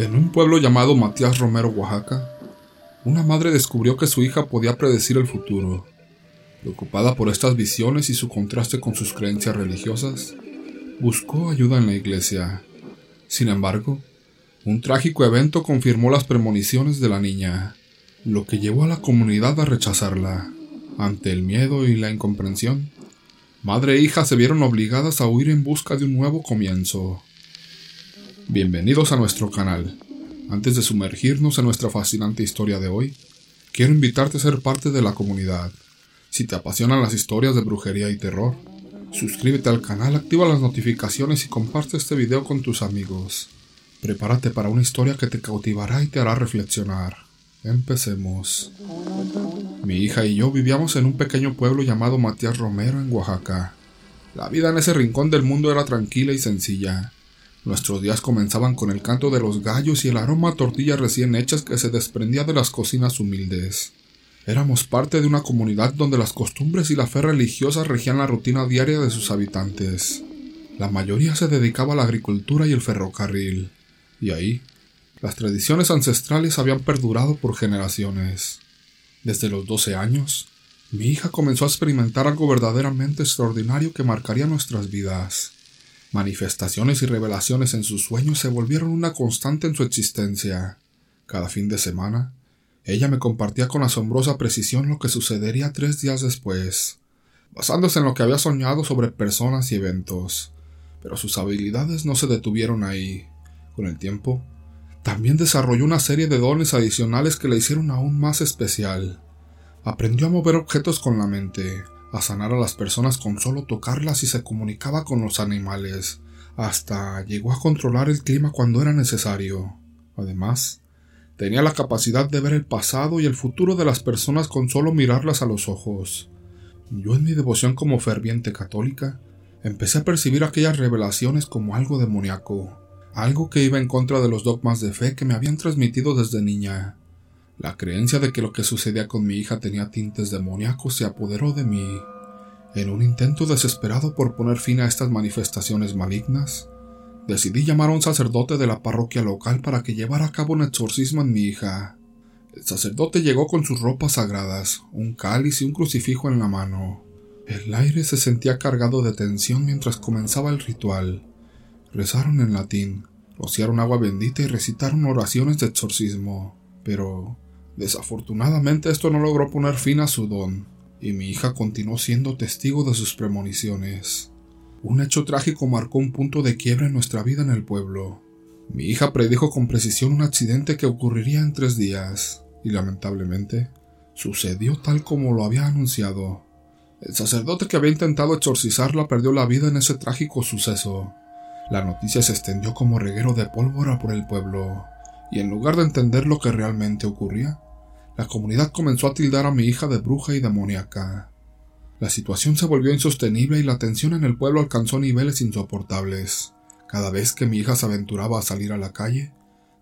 En un pueblo llamado Matías Romero, Oaxaca, una madre descubrió que su hija podía predecir el futuro. Preocupada por estas visiones y su contraste con sus creencias religiosas, buscó ayuda en la iglesia. Sin embargo, un trágico evento confirmó las premoniciones de la niña, lo que llevó a la comunidad a rechazarla. Ante el miedo y la incomprensión, madre e hija se vieron obligadas a huir en busca de un nuevo comienzo. Bienvenidos a nuestro canal. Antes de sumergirnos en nuestra fascinante historia de hoy, quiero invitarte a ser parte de la comunidad. Si te apasionan las historias de brujería y terror, suscríbete al canal, activa las notificaciones y comparte este video con tus amigos. Prepárate para una historia que te cautivará y te hará reflexionar. Empecemos. Mi hija y yo vivíamos en un pequeño pueblo llamado Matías Romero en Oaxaca. La vida en ese rincón del mundo era tranquila y sencilla. Nuestros días comenzaban con el canto de los gallos y el aroma a tortillas recién hechas que se desprendía de las cocinas humildes. Éramos parte de una comunidad donde las costumbres y la fe religiosa regían la rutina diaria de sus habitantes. La mayoría se dedicaba a la agricultura y el ferrocarril, y ahí las tradiciones ancestrales habían perdurado por generaciones. Desde los doce años, mi hija comenzó a experimentar algo verdaderamente extraordinario que marcaría nuestras vidas. Manifestaciones y revelaciones en sus sueños se volvieron una constante en su existencia. Cada fin de semana, ella me compartía con asombrosa precisión lo que sucedería tres días después, basándose en lo que había soñado sobre personas y eventos. Pero sus habilidades no se detuvieron ahí. Con el tiempo, también desarrolló una serie de dones adicionales que la hicieron aún más especial. Aprendió a mover objetos con la mente, a sanar a las personas con solo tocarlas y se comunicaba con los animales. Hasta llegó a controlar el clima cuando era necesario. Además, tenía la capacidad de ver el pasado y el futuro de las personas con solo mirarlas a los ojos. Yo en mi devoción como ferviente católica, empecé a percibir aquellas revelaciones como algo demoníaco, algo que iba en contra de los dogmas de fe que me habían transmitido desde niña. La creencia de que lo que sucedía con mi hija tenía tintes demoníacos se apoderó de mí. En un intento desesperado por poner fin a estas manifestaciones malignas, decidí llamar a un sacerdote de la parroquia local para que llevara a cabo un exorcismo en mi hija. El sacerdote llegó con sus ropas sagradas, un cáliz y un crucifijo en la mano. El aire se sentía cargado de tensión mientras comenzaba el ritual. Rezaron en latín, rociaron agua bendita y recitaron oraciones de exorcismo. Pero Desafortunadamente esto no logró poner fin a su don, y mi hija continuó siendo testigo de sus premoniciones. Un hecho trágico marcó un punto de quiebra en nuestra vida en el pueblo. Mi hija predijo con precisión un accidente que ocurriría en tres días, y lamentablemente, sucedió tal como lo había anunciado. El sacerdote que había intentado exorcizarla perdió la vida en ese trágico suceso. La noticia se extendió como reguero de pólvora por el pueblo, y en lugar de entender lo que realmente ocurría, la comunidad comenzó a tildar a mi hija de bruja y demoníaca. La situación se volvió insostenible y la tensión en el pueblo alcanzó niveles insoportables. Cada vez que mi hija se aventuraba a salir a la calle,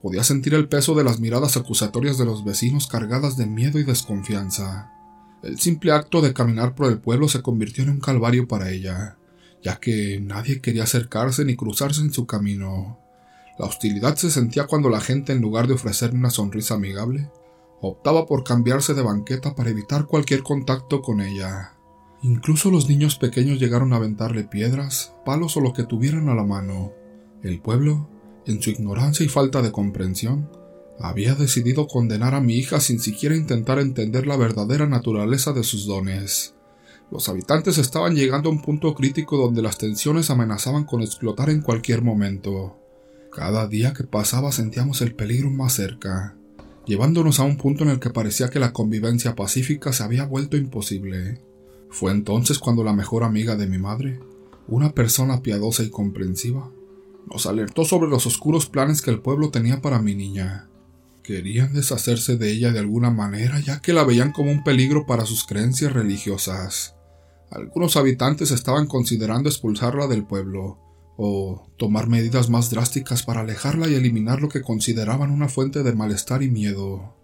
podía sentir el peso de las miradas acusatorias de los vecinos cargadas de miedo y desconfianza. El simple acto de caminar por el pueblo se convirtió en un calvario para ella, ya que nadie quería acercarse ni cruzarse en su camino. La hostilidad se sentía cuando la gente, en lugar de ofrecerme una sonrisa amigable, optaba por cambiarse de banqueta para evitar cualquier contacto con ella. Incluso los niños pequeños llegaron a aventarle piedras, palos o lo que tuvieran a la mano. El pueblo, en su ignorancia y falta de comprensión, había decidido condenar a mi hija sin siquiera intentar entender la verdadera naturaleza de sus dones. Los habitantes estaban llegando a un punto crítico donde las tensiones amenazaban con explotar en cualquier momento. Cada día que pasaba sentíamos el peligro más cerca llevándonos a un punto en el que parecía que la convivencia pacífica se había vuelto imposible. Fue entonces cuando la mejor amiga de mi madre, una persona piadosa y comprensiva, nos alertó sobre los oscuros planes que el pueblo tenía para mi niña. Querían deshacerse de ella de alguna manera ya que la veían como un peligro para sus creencias religiosas. Algunos habitantes estaban considerando expulsarla del pueblo, o tomar medidas más drásticas para alejarla y eliminar lo que consideraban una fuente de malestar y miedo.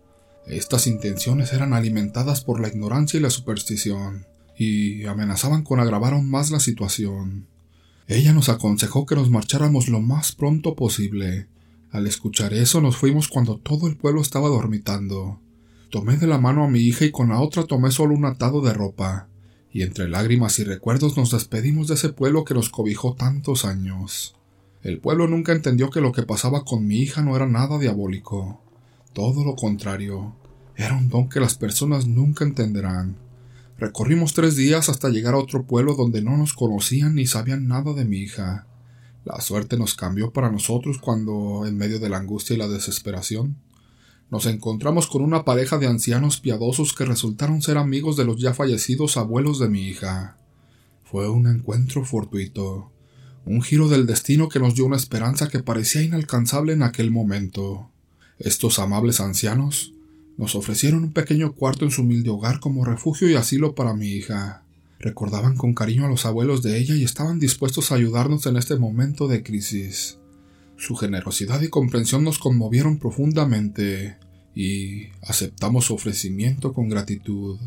Estas intenciones eran alimentadas por la ignorancia y la superstición, y amenazaban con agravar aún más la situación. Ella nos aconsejó que nos marcháramos lo más pronto posible, Al escuchar eso nos fuimos cuando todo el pueblo estaba dormitando. Tomé de la mano a mi hija y con la otra tomé solo un atado de ropa, y entre lágrimas y recuerdos nos despedimos de ese pueblo que nos cobijó tantos años. El pueblo nunca entendió que lo que pasaba con mi hija no era nada diabólico. Todo lo contrario, era un don que las personas nunca entenderán. Recorrimos tres días hasta llegar a otro pueblo donde no nos conocían ni sabían nada de mi hija. La suerte nos cambió para nosotros cuando, en medio de la angustia y la desesperación, nos encontramos con una pareja de ancianos piadosos que resultaron ser amigos de los ya fallecidos abuelos de mi hija. Fue un encuentro fortuito, un giro del destino que nos dio una esperanza que parecía inalcanzable en aquel momento. Estos amables ancianos nos ofrecieron un pequeño cuarto en su humilde hogar como refugio y asilo para mi hija. Recordaban con cariño a los abuelos de ella y estaban dispuestos a ayudarnos en este momento de crisis. Su generosidad y comprensión nos conmovieron profundamente y aceptamos su ofrecimiento con gratitud.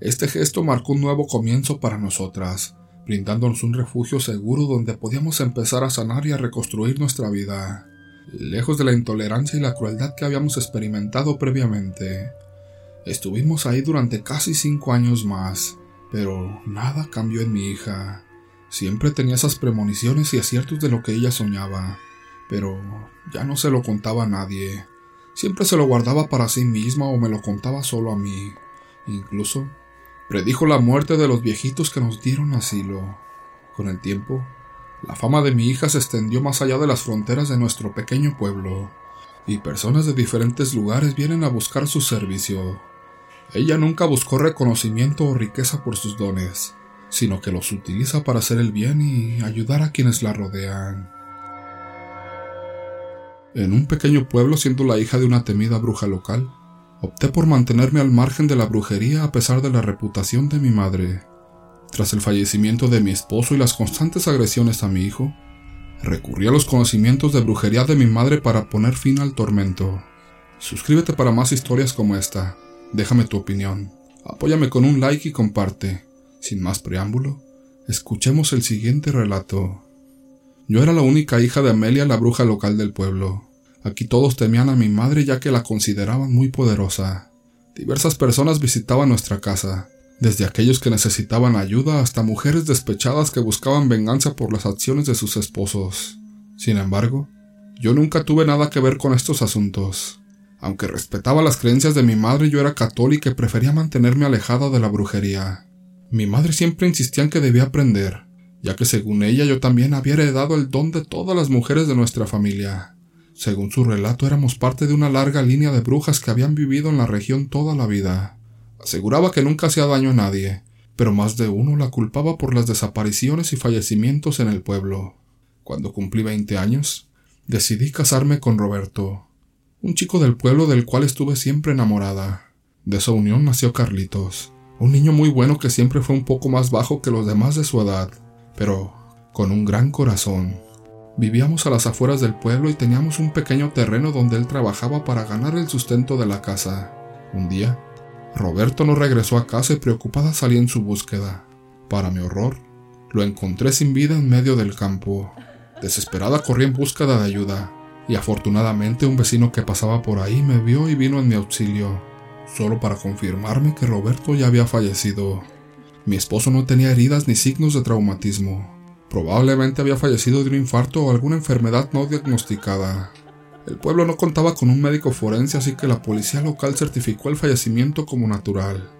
Este gesto marcó un nuevo comienzo para nosotras, brindándonos un refugio seguro donde podíamos empezar a sanar y a reconstruir nuestra vida lejos de la intolerancia y la crueldad que habíamos experimentado previamente. Estuvimos ahí durante casi cinco años más, pero nada cambió en mi hija. Siempre tenía esas premoniciones y aciertos de lo que ella soñaba, pero ya no se lo contaba a nadie. Siempre se lo guardaba para sí misma o me lo contaba solo a mí. Incluso predijo la muerte de los viejitos que nos dieron asilo. Con el tiempo, la fama de mi hija se extendió más allá de las fronteras de nuestro pequeño pueblo, y personas de diferentes lugares vienen a buscar su servicio. Ella nunca buscó reconocimiento o riqueza por sus dones, sino que los utiliza para hacer el bien y ayudar a quienes la rodean. En un pequeño pueblo, siendo la hija de una temida bruja local, opté por mantenerme al margen de la brujería a pesar de la reputación de mi madre. Tras el fallecimiento de mi esposo y las constantes agresiones a mi hijo, recurrí a los conocimientos de brujería de mi madre para poner fin al tormento. Suscríbete para más historias como esta. Déjame tu opinión. Apóyame con un like y comparte. Sin más preámbulo, escuchemos el siguiente relato. Yo era la única hija de Amelia, la bruja local del pueblo. Aquí todos temían a mi madre ya que la consideraban muy poderosa. Diversas personas visitaban nuestra casa, desde aquellos que necesitaban ayuda hasta mujeres despechadas que buscaban venganza por las acciones de sus esposos. Sin embargo, yo nunca tuve nada que ver con estos asuntos. Aunque respetaba las creencias de mi madre, yo era católica y prefería mantenerme alejada de la brujería. Mi madre siempre insistía en que debía aprender, ya que según ella yo también había heredado el don de todas las mujeres de nuestra familia. Según su relato éramos parte de una larga línea de brujas que habían vivido en la región toda la vida. Aseguraba que nunca hacía daño a nadie, pero más de uno la culpaba por las desapariciones y fallecimientos en el pueblo. Cuando cumplí veinte años, decidí casarme con Roberto, un chico del pueblo del cual estuve siempre enamorada. De esa unión nació Carlitos, un niño muy bueno que siempre fue un poco más bajo que los demás de su edad, pero con un gran corazón. Vivíamos a las afueras del pueblo y teníamos un pequeño terreno donde él trabajaba para ganar el sustento de la casa. Un día, Roberto no regresó a casa y preocupada salí en su búsqueda. Para mi horror, lo encontré sin vida en medio del campo. Desesperada corrí en búsqueda de ayuda, y afortunadamente un vecino que pasaba por ahí me vio y vino en mi auxilio, solo para confirmarme que Roberto ya había fallecido. Mi esposo no tenía heridas ni signos de traumatismo. Probablemente había fallecido de un infarto o alguna enfermedad no diagnosticada. El pueblo no contaba con un médico forense, así que la policía local certificó el fallecimiento como natural.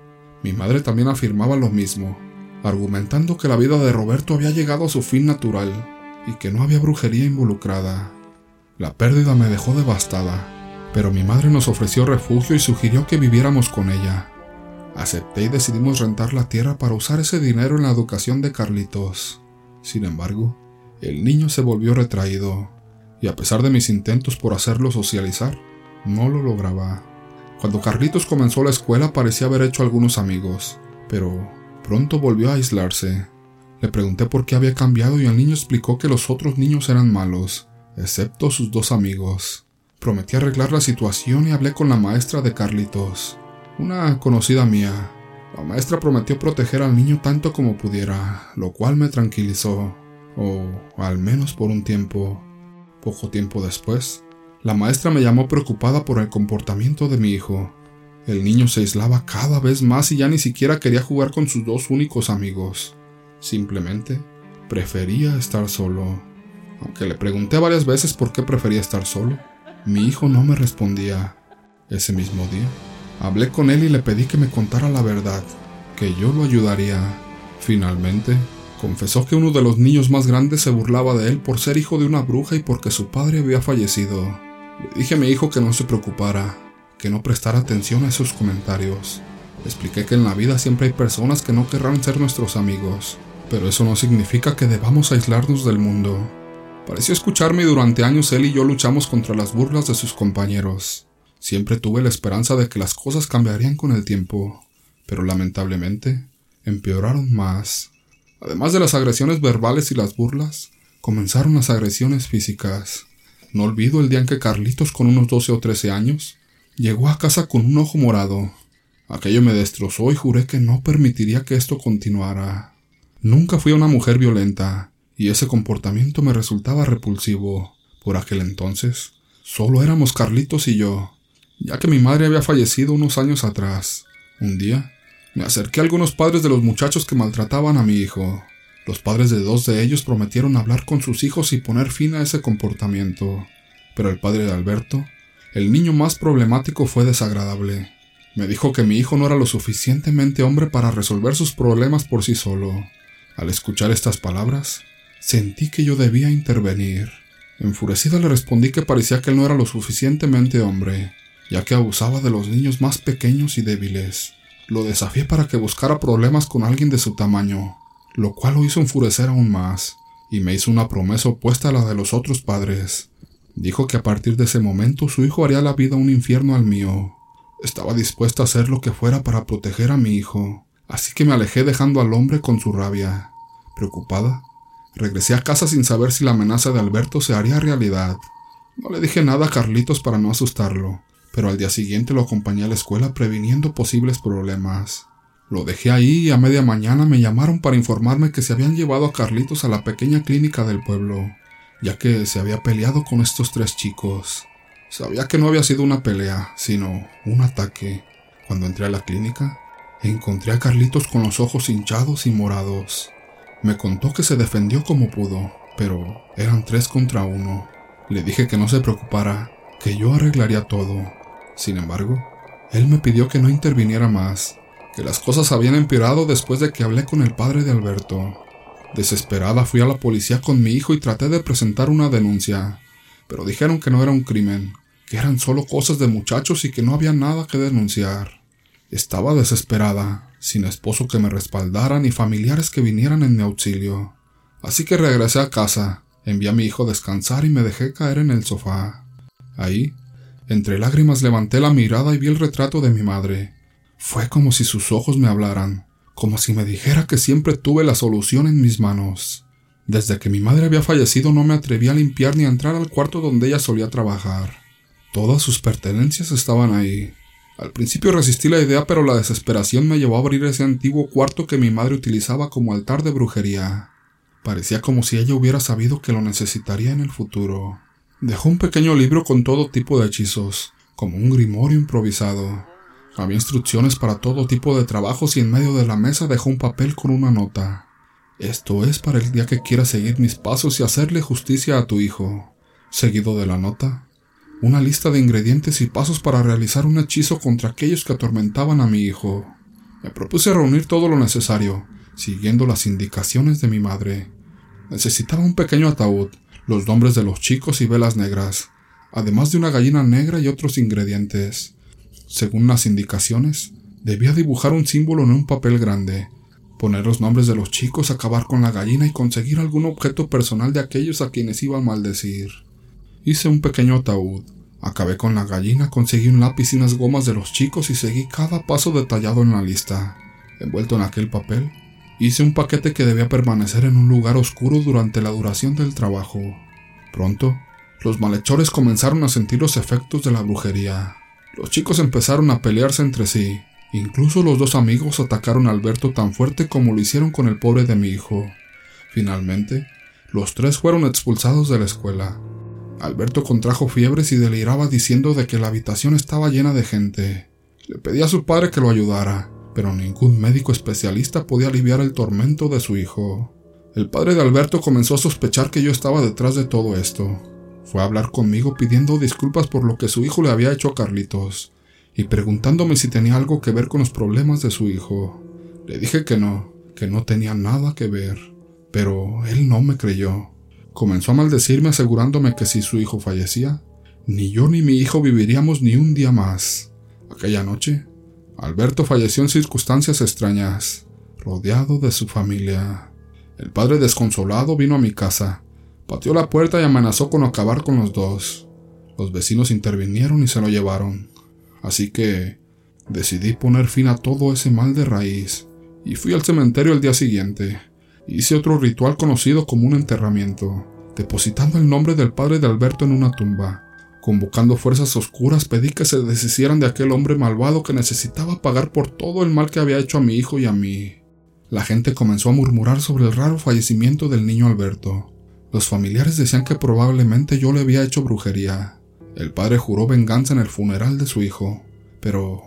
Mi madre también afirmaba lo mismo, argumentando que la vida de Roberto había llegado a su fin natural y que no había brujería involucrada. La pérdida me dejó devastada, pero mi madre nos ofreció refugio y sugirió que viviéramos con ella. Acepté y decidimos rentar la tierra para usar ese dinero en la educación de Carlitos. Sin embargo, el niño se volvió retraído y a pesar de mis intentos por hacerlo socializar, no lo lograba. Cuando Carlitos comenzó la escuela parecía haber hecho algunos amigos, pero pronto volvió a aislarse. Le pregunté por qué había cambiado y el niño explicó que los otros niños eran malos, excepto sus dos amigos. Prometí arreglar la situación y hablé con la maestra de Carlitos, una conocida mía. La maestra prometió proteger al niño tanto como pudiera, lo cual me tranquilizó, o al menos por un tiempo. Poco tiempo después, la maestra me llamó preocupada por el comportamiento de mi hijo. El niño se aislaba cada vez más y ya ni siquiera quería jugar con sus dos únicos amigos. Simplemente prefería estar solo. Aunque le pregunté varias veces por qué prefería estar solo, mi hijo no me respondía. Ese mismo día, hablé con él y le pedí que me contara la verdad, que yo lo ayudaría. Finalmente, confesó que uno de los niños más grandes se burlaba de él por ser hijo de una bruja y porque su padre había fallecido. Le dije a mi hijo que no se preocupara, que no prestara atención a esos comentarios. expliqué que en la vida siempre hay personas que no querrán ser nuestros amigos, pero eso no significa que debamos aislarnos del mundo. Pareció escucharme y durante años él y yo luchamos contra las burlas de sus compañeros. Siempre tuve la esperanza de que las cosas cambiarían con el tiempo, pero lamentablemente empeoraron más. Además de las agresiones verbales y las burlas, comenzaron las agresiones físicas. No olvido el día en que Carlitos, con unos 12 o 13 años, Llegó a casa con un ojo morado. Aquello me destrozó y juré que no permitiría que esto continuara. Nunca fui una mujer violenta, y ese comportamiento me resultaba repulsivo. Por aquel entonces, solo éramos Carlitos y yo, ya que mi madre había fallecido unos años atrás. Un día, me acerqué a algunos padres de los muchachos que maltrataban a mi hijo. Los padres de dos de ellos prometieron hablar con sus hijos y poner fin a ese comportamiento. Pero el padre de Alberto el niño más problemático fue desagradable. Me dijo que mi hijo no era lo suficientemente hombre para resolver sus problemas por sí solo. Al escuchar estas palabras, sentí que yo debía intervenir. Enfurecida le respondí que parecía que él no era lo suficientemente hombre, ya que abusaba de los niños más pequeños y débiles. Lo desafié para que buscara problemas con alguien de su tamaño, lo cual lo hizo enfurecer aún más, y me hizo una promesa opuesta a la de los otros padres. Dijo que a partir de ese momento su hijo haría la vida un infierno al mío. Estaba dispuesta a hacer lo que fuera para proteger a mi hijo, así que me alejé dejando al hombre con su rabia. Preocupada, regresé a casa sin saber si la amenaza de Alberto se haría realidad. No le dije nada a Carlitos para no asustarlo, pero al día siguiente lo acompañé a la escuela previniendo posibles problemas. Lo dejé ahí y a media mañana me llamaron para informarme que se habían llevado a Carlitos a la pequeña clínica del pueblo ya que se había peleado con estos tres chicos. Sabía que no había sido una pelea, sino un ataque. Cuando entré a la clínica, encontré a Carlitos con los ojos hinchados y morados. Me contó que se defendió como pudo, pero eran tres contra uno. Le dije que no se preocupara, que yo arreglaría todo. Sin embargo, él me pidió que no interviniera más, que las cosas habían empeorado después de que hablé con el padre de Alberto. Desesperada fui a la policía con mi hijo y traté de presentar una denuncia, pero dijeron que no era un crimen, que eran solo cosas de muchachos y que no había nada que denunciar. Estaba desesperada, sin esposo que me respaldara ni familiares que vinieran en mi auxilio. Así que regresé a casa, envié a mi hijo a descansar y me dejé caer en el sofá. Ahí, entre lágrimas levanté la mirada y vi el retrato de mi madre. Fue como si sus ojos me hablaran como si me dijera que siempre tuve la solución en mis manos. Desde que mi madre había fallecido no me atreví a limpiar ni a entrar al cuarto donde ella solía trabajar. Todas sus pertenencias estaban ahí. Al principio resistí la idea, pero la desesperación me llevó a abrir ese antiguo cuarto que mi madre utilizaba como altar de brujería. Parecía como si ella hubiera sabido que lo necesitaría en el futuro. Dejó un pequeño libro con todo tipo de hechizos, como un grimorio improvisado. Había instrucciones para todo tipo de trabajos y en medio de la mesa dejó un papel con una nota. Esto es para el día que quieras seguir mis pasos y hacerle justicia a tu hijo. Seguido de la nota, una lista de ingredientes y pasos para realizar un hechizo contra aquellos que atormentaban a mi hijo. Me propuse reunir todo lo necesario, siguiendo las indicaciones de mi madre. Necesitaba un pequeño ataúd, los nombres de los chicos y velas negras, además de una gallina negra y otros ingredientes. Según las indicaciones, debía dibujar un símbolo en un papel grande, poner los nombres de los chicos, acabar con la gallina y conseguir algún objeto personal de aquellos a quienes iba a maldecir. Hice un pequeño ataúd, acabé con la gallina, conseguí un lápiz y unas gomas de los chicos y seguí cada paso detallado en la lista. Envuelto en aquel papel, hice un paquete que debía permanecer en un lugar oscuro durante la duración del trabajo. Pronto, los malhechores comenzaron a sentir los efectos de la brujería. Los chicos empezaron a pelearse entre sí. Incluso los dos amigos atacaron a Alberto tan fuerte como lo hicieron con el pobre de mi hijo. Finalmente, los tres fueron expulsados de la escuela. Alberto contrajo fiebres y deliraba diciendo de que la habitación estaba llena de gente. Le pedía a su padre que lo ayudara, pero ningún médico especialista podía aliviar el tormento de su hijo. El padre de Alberto comenzó a sospechar que yo estaba detrás de todo esto. Fue a hablar conmigo pidiendo disculpas por lo que su hijo le había hecho a Carlitos y preguntándome si tenía algo que ver con los problemas de su hijo. Le dije que no, que no tenía nada que ver, pero él no me creyó. Comenzó a maldecirme asegurándome que si su hijo fallecía, ni yo ni mi hijo viviríamos ni un día más. Aquella noche, Alberto falleció en circunstancias extrañas, rodeado de su familia. El padre desconsolado vino a mi casa, pateó la puerta y amenazó con acabar con los dos. Los vecinos intervinieron y se lo llevaron. Así que decidí poner fin a todo ese mal de raíz y fui al cementerio el día siguiente. Hice otro ritual conocido como un enterramiento, depositando el nombre del padre de Alberto en una tumba. Convocando fuerzas oscuras pedí que se deshicieran de aquel hombre malvado que necesitaba pagar por todo el mal que había hecho a mi hijo y a mí. La gente comenzó a murmurar sobre el raro fallecimiento del niño Alberto. Los familiares decían que probablemente yo le había hecho brujería. El padre juró venganza en el funeral de su hijo, pero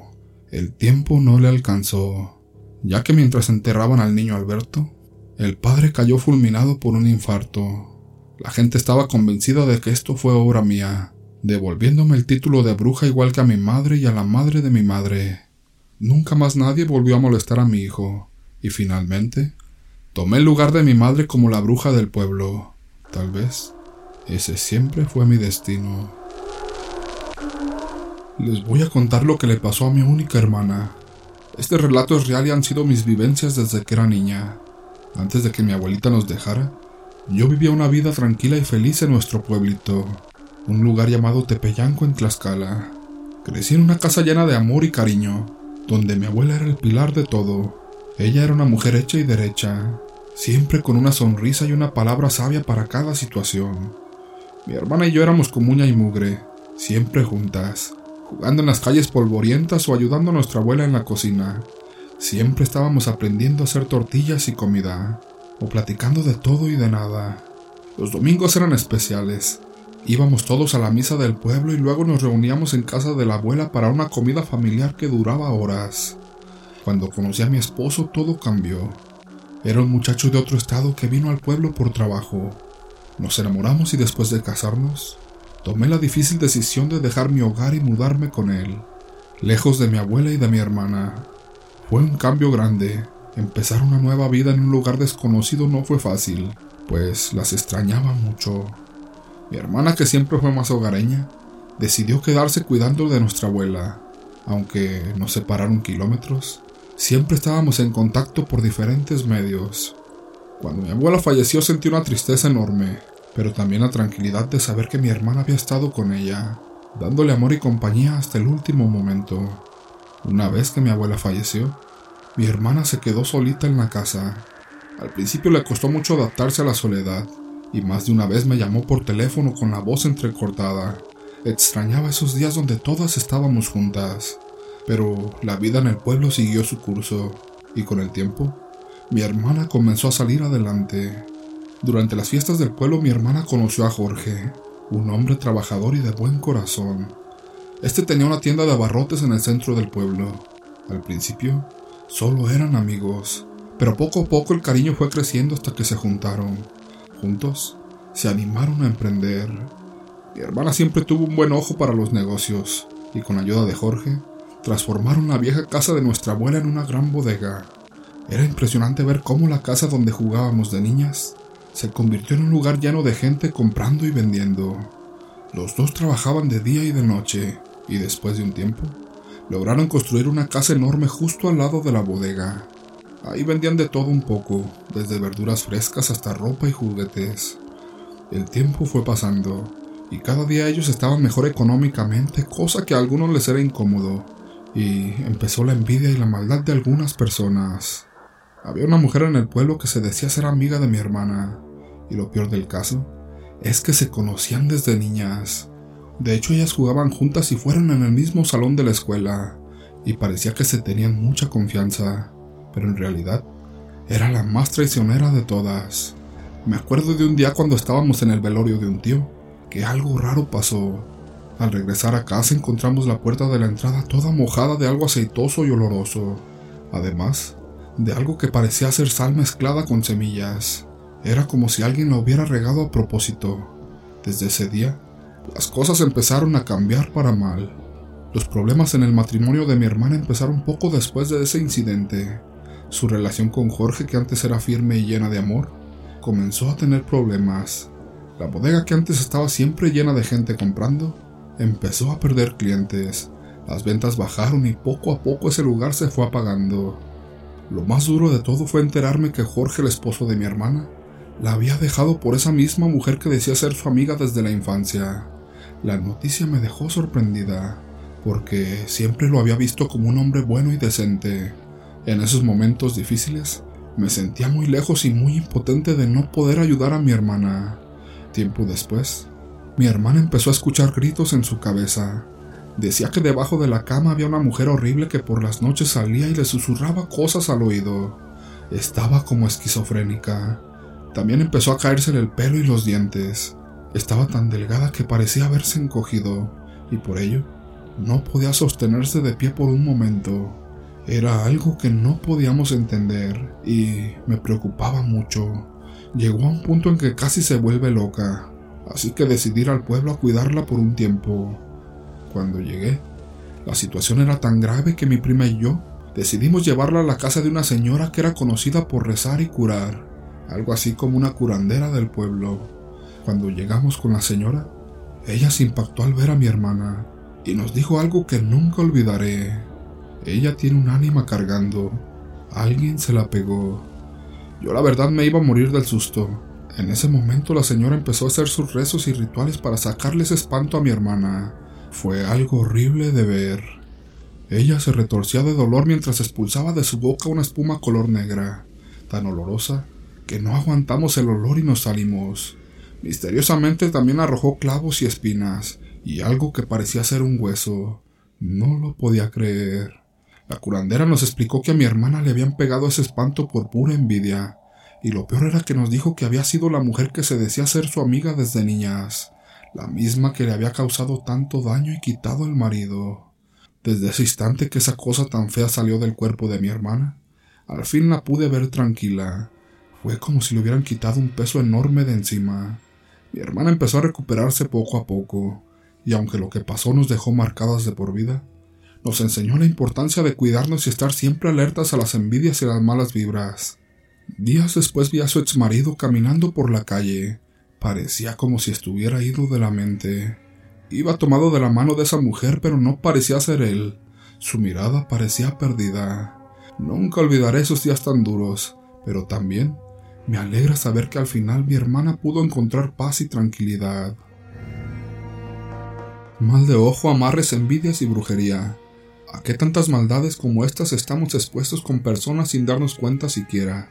el tiempo no le alcanzó, ya que mientras enterraban al niño Alberto, el padre cayó fulminado por un infarto. La gente estaba convencida de que esto fue obra mía, devolviéndome el título de bruja igual que a mi madre y a la madre de mi madre. Nunca más nadie volvió a molestar a mi hijo, y finalmente tomé el lugar de mi madre como la bruja del pueblo. Tal vez ese siempre fue mi destino. Les voy a contar lo que le pasó a mi única hermana. Este relato es real y han sido mis vivencias desde que era niña. Antes de que mi abuelita nos dejara, yo vivía una vida tranquila y feliz en nuestro pueblito, un lugar llamado Tepeyanco en Tlaxcala. Crecí en una casa llena de amor y cariño, donde mi abuela era el pilar de todo. Ella era una mujer hecha y derecha, siempre con una sonrisa y una palabra sabia para cada situación. Mi hermana y yo éramos como uña y mugre, siempre juntas, jugando en las calles polvorientas o ayudando a nuestra abuela en la cocina. Siempre estábamos aprendiendo a hacer tortillas y comida, o platicando de todo y de nada. Los domingos eran especiales. Íbamos todos a la misa del pueblo y luego nos reuníamos en casa de la abuela para una comida familiar que duraba horas. Cuando conocí a mi esposo todo cambió. Era un muchacho de otro estado que vino al pueblo por trabajo. Nos enamoramos y después de casarnos, tomé la difícil decisión de dejar mi hogar y mudarme con él, lejos de mi abuela y de mi hermana. Fue un cambio grande. Empezar una nueva vida en un lugar desconocido no fue fácil, pues las extrañaba mucho. Mi hermana, que siempre fue más hogareña, decidió quedarse cuidando de nuestra abuela. Aunque nos separaron kilómetros, siempre estábamos en contacto por diferentes medios. Cuando mi abuela falleció sentí una tristeza enorme, pero también la tranquilidad de saber que mi hermana había estado con ella, dándole amor y compañía hasta el último momento. Una vez que mi abuela falleció, mi hermana se quedó solita en la casa. Al principio le costó mucho adaptarse a la soledad, y más de una vez me llamó por teléfono con la voz entrecortada. Extrañaba esos días donde todas estábamos juntas, pero la vida en el pueblo siguió su curso, y con el tiempo, mi hermana comenzó a salir adelante. Durante las fiestas del pueblo mi hermana conoció a Jorge, un hombre trabajador y de buen corazón. Este tenía una tienda de abarrotes en el centro del pueblo. Al principio, solo eran amigos, pero poco a poco el cariño fue creciendo hasta que se juntaron. Juntos, se animaron a emprender. Mi hermana siempre tuvo un buen ojo para los negocios, y con ayuda de Jorge, transformaron la vieja casa de nuestra abuela en una gran bodega. Era impresionante ver cómo la casa donde jugábamos de niñas se convirtió en un lugar lleno de gente comprando y vendiendo. Los dos trabajaban de día y de noche, y después de un tiempo, lograron construir una casa enorme justo al lado de la bodega. Ahí vendían de todo un poco, desde verduras frescas hasta ropa y juguetes. El tiempo fue pasando, y cada día ellos estaban mejor económicamente, cosa que a algunos les era incómodo, y empezó la envidia y la maldad de algunas personas. Había una mujer en el pueblo que se decía ser amiga de mi hermana, y lo peor del caso es que se conocían desde niñas. De hecho, ellas jugaban juntas y fueron en el mismo salón de la escuela, y parecía que se tenían mucha confianza, pero en realidad era la más traicionera de todas. Me acuerdo de un día cuando estábamos en el velorio de un tío, que algo raro pasó. Al regresar a casa encontramos la puerta de la entrada toda mojada de algo aceitoso y oloroso, además de algo que parecía ser sal mezclada con semillas. Era como si alguien lo hubiera regado a propósito. Desde ese día, las cosas empezaron a cambiar para mal. Los problemas en el matrimonio de mi hermana empezaron poco después de ese incidente. Su relación con Jorge, que antes era firme y llena de amor, comenzó a tener problemas. La bodega que antes estaba siempre llena de gente comprando, empezó a perder clientes. Las ventas bajaron y poco a poco ese lugar se fue apagando. Lo más duro de todo fue enterarme que Jorge, el esposo de mi hermana, la había dejado por esa misma mujer que decía ser su amiga desde la infancia. La noticia me dejó sorprendida, porque siempre lo había visto como un hombre bueno y decente. En esos momentos difíciles, me sentía muy lejos y muy impotente de no poder ayudar a mi hermana. Tiempo después, mi hermana empezó a escuchar gritos en su cabeza. Decía que debajo de la cama había una mujer horrible que por las noches salía y le susurraba cosas al oído. Estaba como esquizofrénica. También empezó a caerse el pelo y los dientes. Estaba tan delgada que parecía haberse encogido, y por ello no podía sostenerse de pie por un momento. Era algo que no podíamos entender y me preocupaba mucho. Llegó a un punto en que casi se vuelve loca, así que decidí ir al pueblo a cuidarla por un tiempo. Cuando llegué, la situación era tan grave que mi prima y yo decidimos llevarla a la casa de una señora que era conocida por rezar y curar algo así como una curandera del pueblo. Cuando llegamos con la señora, ella se impactó al ver a mi hermana y nos dijo algo que nunca olvidaré. Ella tiene un ánima cargando. Alguien se la pegó. Yo la verdad me iba a morir del susto. En ese momento la señora empezó a hacer sus rezos y rituales para sacarle ese espanto a mi hermana. Fue algo horrible de ver. Ella se retorcía de dolor mientras expulsaba de su boca una espuma color negra, tan olorosa que no aguantamos el olor y nos salimos. Misteriosamente también arrojó clavos y espinas, y algo que parecía ser un hueso. No lo podía creer. La curandera nos explicó que a mi hermana le habían pegado ese espanto por pura envidia, y lo peor era que nos dijo que había sido la mujer que se decía ser su amiga desde niñas, la misma que le había causado tanto daño y quitado el marido. Desde ese instante que esa cosa tan fea salió del cuerpo de mi hermana, al fin la pude ver tranquila, fue como si le hubieran quitado un peso enorme de encima. Mi hermana empezó a recuperarse poco a poco, y aunque lo que pasó nos dejó marcadas de por vida, nos enseñó la importancia de cuidarnos y estar siempre alertas a las envidias y las malas vibras. Días después vi a su exmarido caminando por la calle. Parecía como si estuviera ido de la mente. Iba tomado de la mano de esa mujer, pero no parecía ser él. Su mirada parecía perdida. Nunca olvidaré esos días tan duros, pero también me alegra saber que al final mi hermana pudo encontrar paz y tranquilidad. Mal de ojo, amarres, envidias y brujería. ¿A qué tantas maldades como estas estamos expuestos con personas sin darnos cuenta siquiera?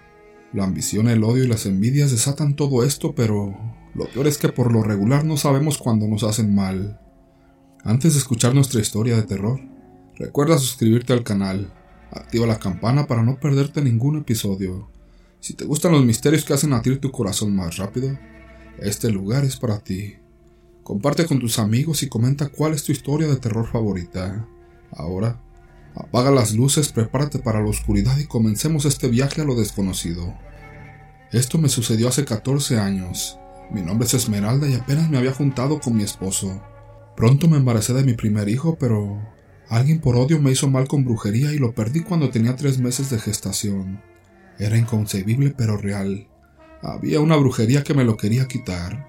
La ambición, el odio y las envidias desatan todo esto, pero lo peor es que por lo regular no sabemos cuándo nos hacen mal. Antes de escuchar nuestra historia de terror, recuerda suscribirte al canal, activa la campana para no perderte ningún episodio si te gustan los misterios que hacen latir tu corazón más rápido, este lugar es para ti. Comparte con tus amigos y comenta cuál es tu historia de terror favorita. Ahora, apaga las luces, prepárate para la oscuridad y comencemos este viaje a lo desconocido. Esto me sucedió hace 14 años. Mi nombre es Esmeralda y apenas me había juntado con mi esposo. Pronto me embaracé de mi primer hijo, pero alguien por odio me hizo mal con brujería y lo perdí cuando tenía tres meses de gestación. Era inconcebible pero real. Había una brujería que me lo quería quitar.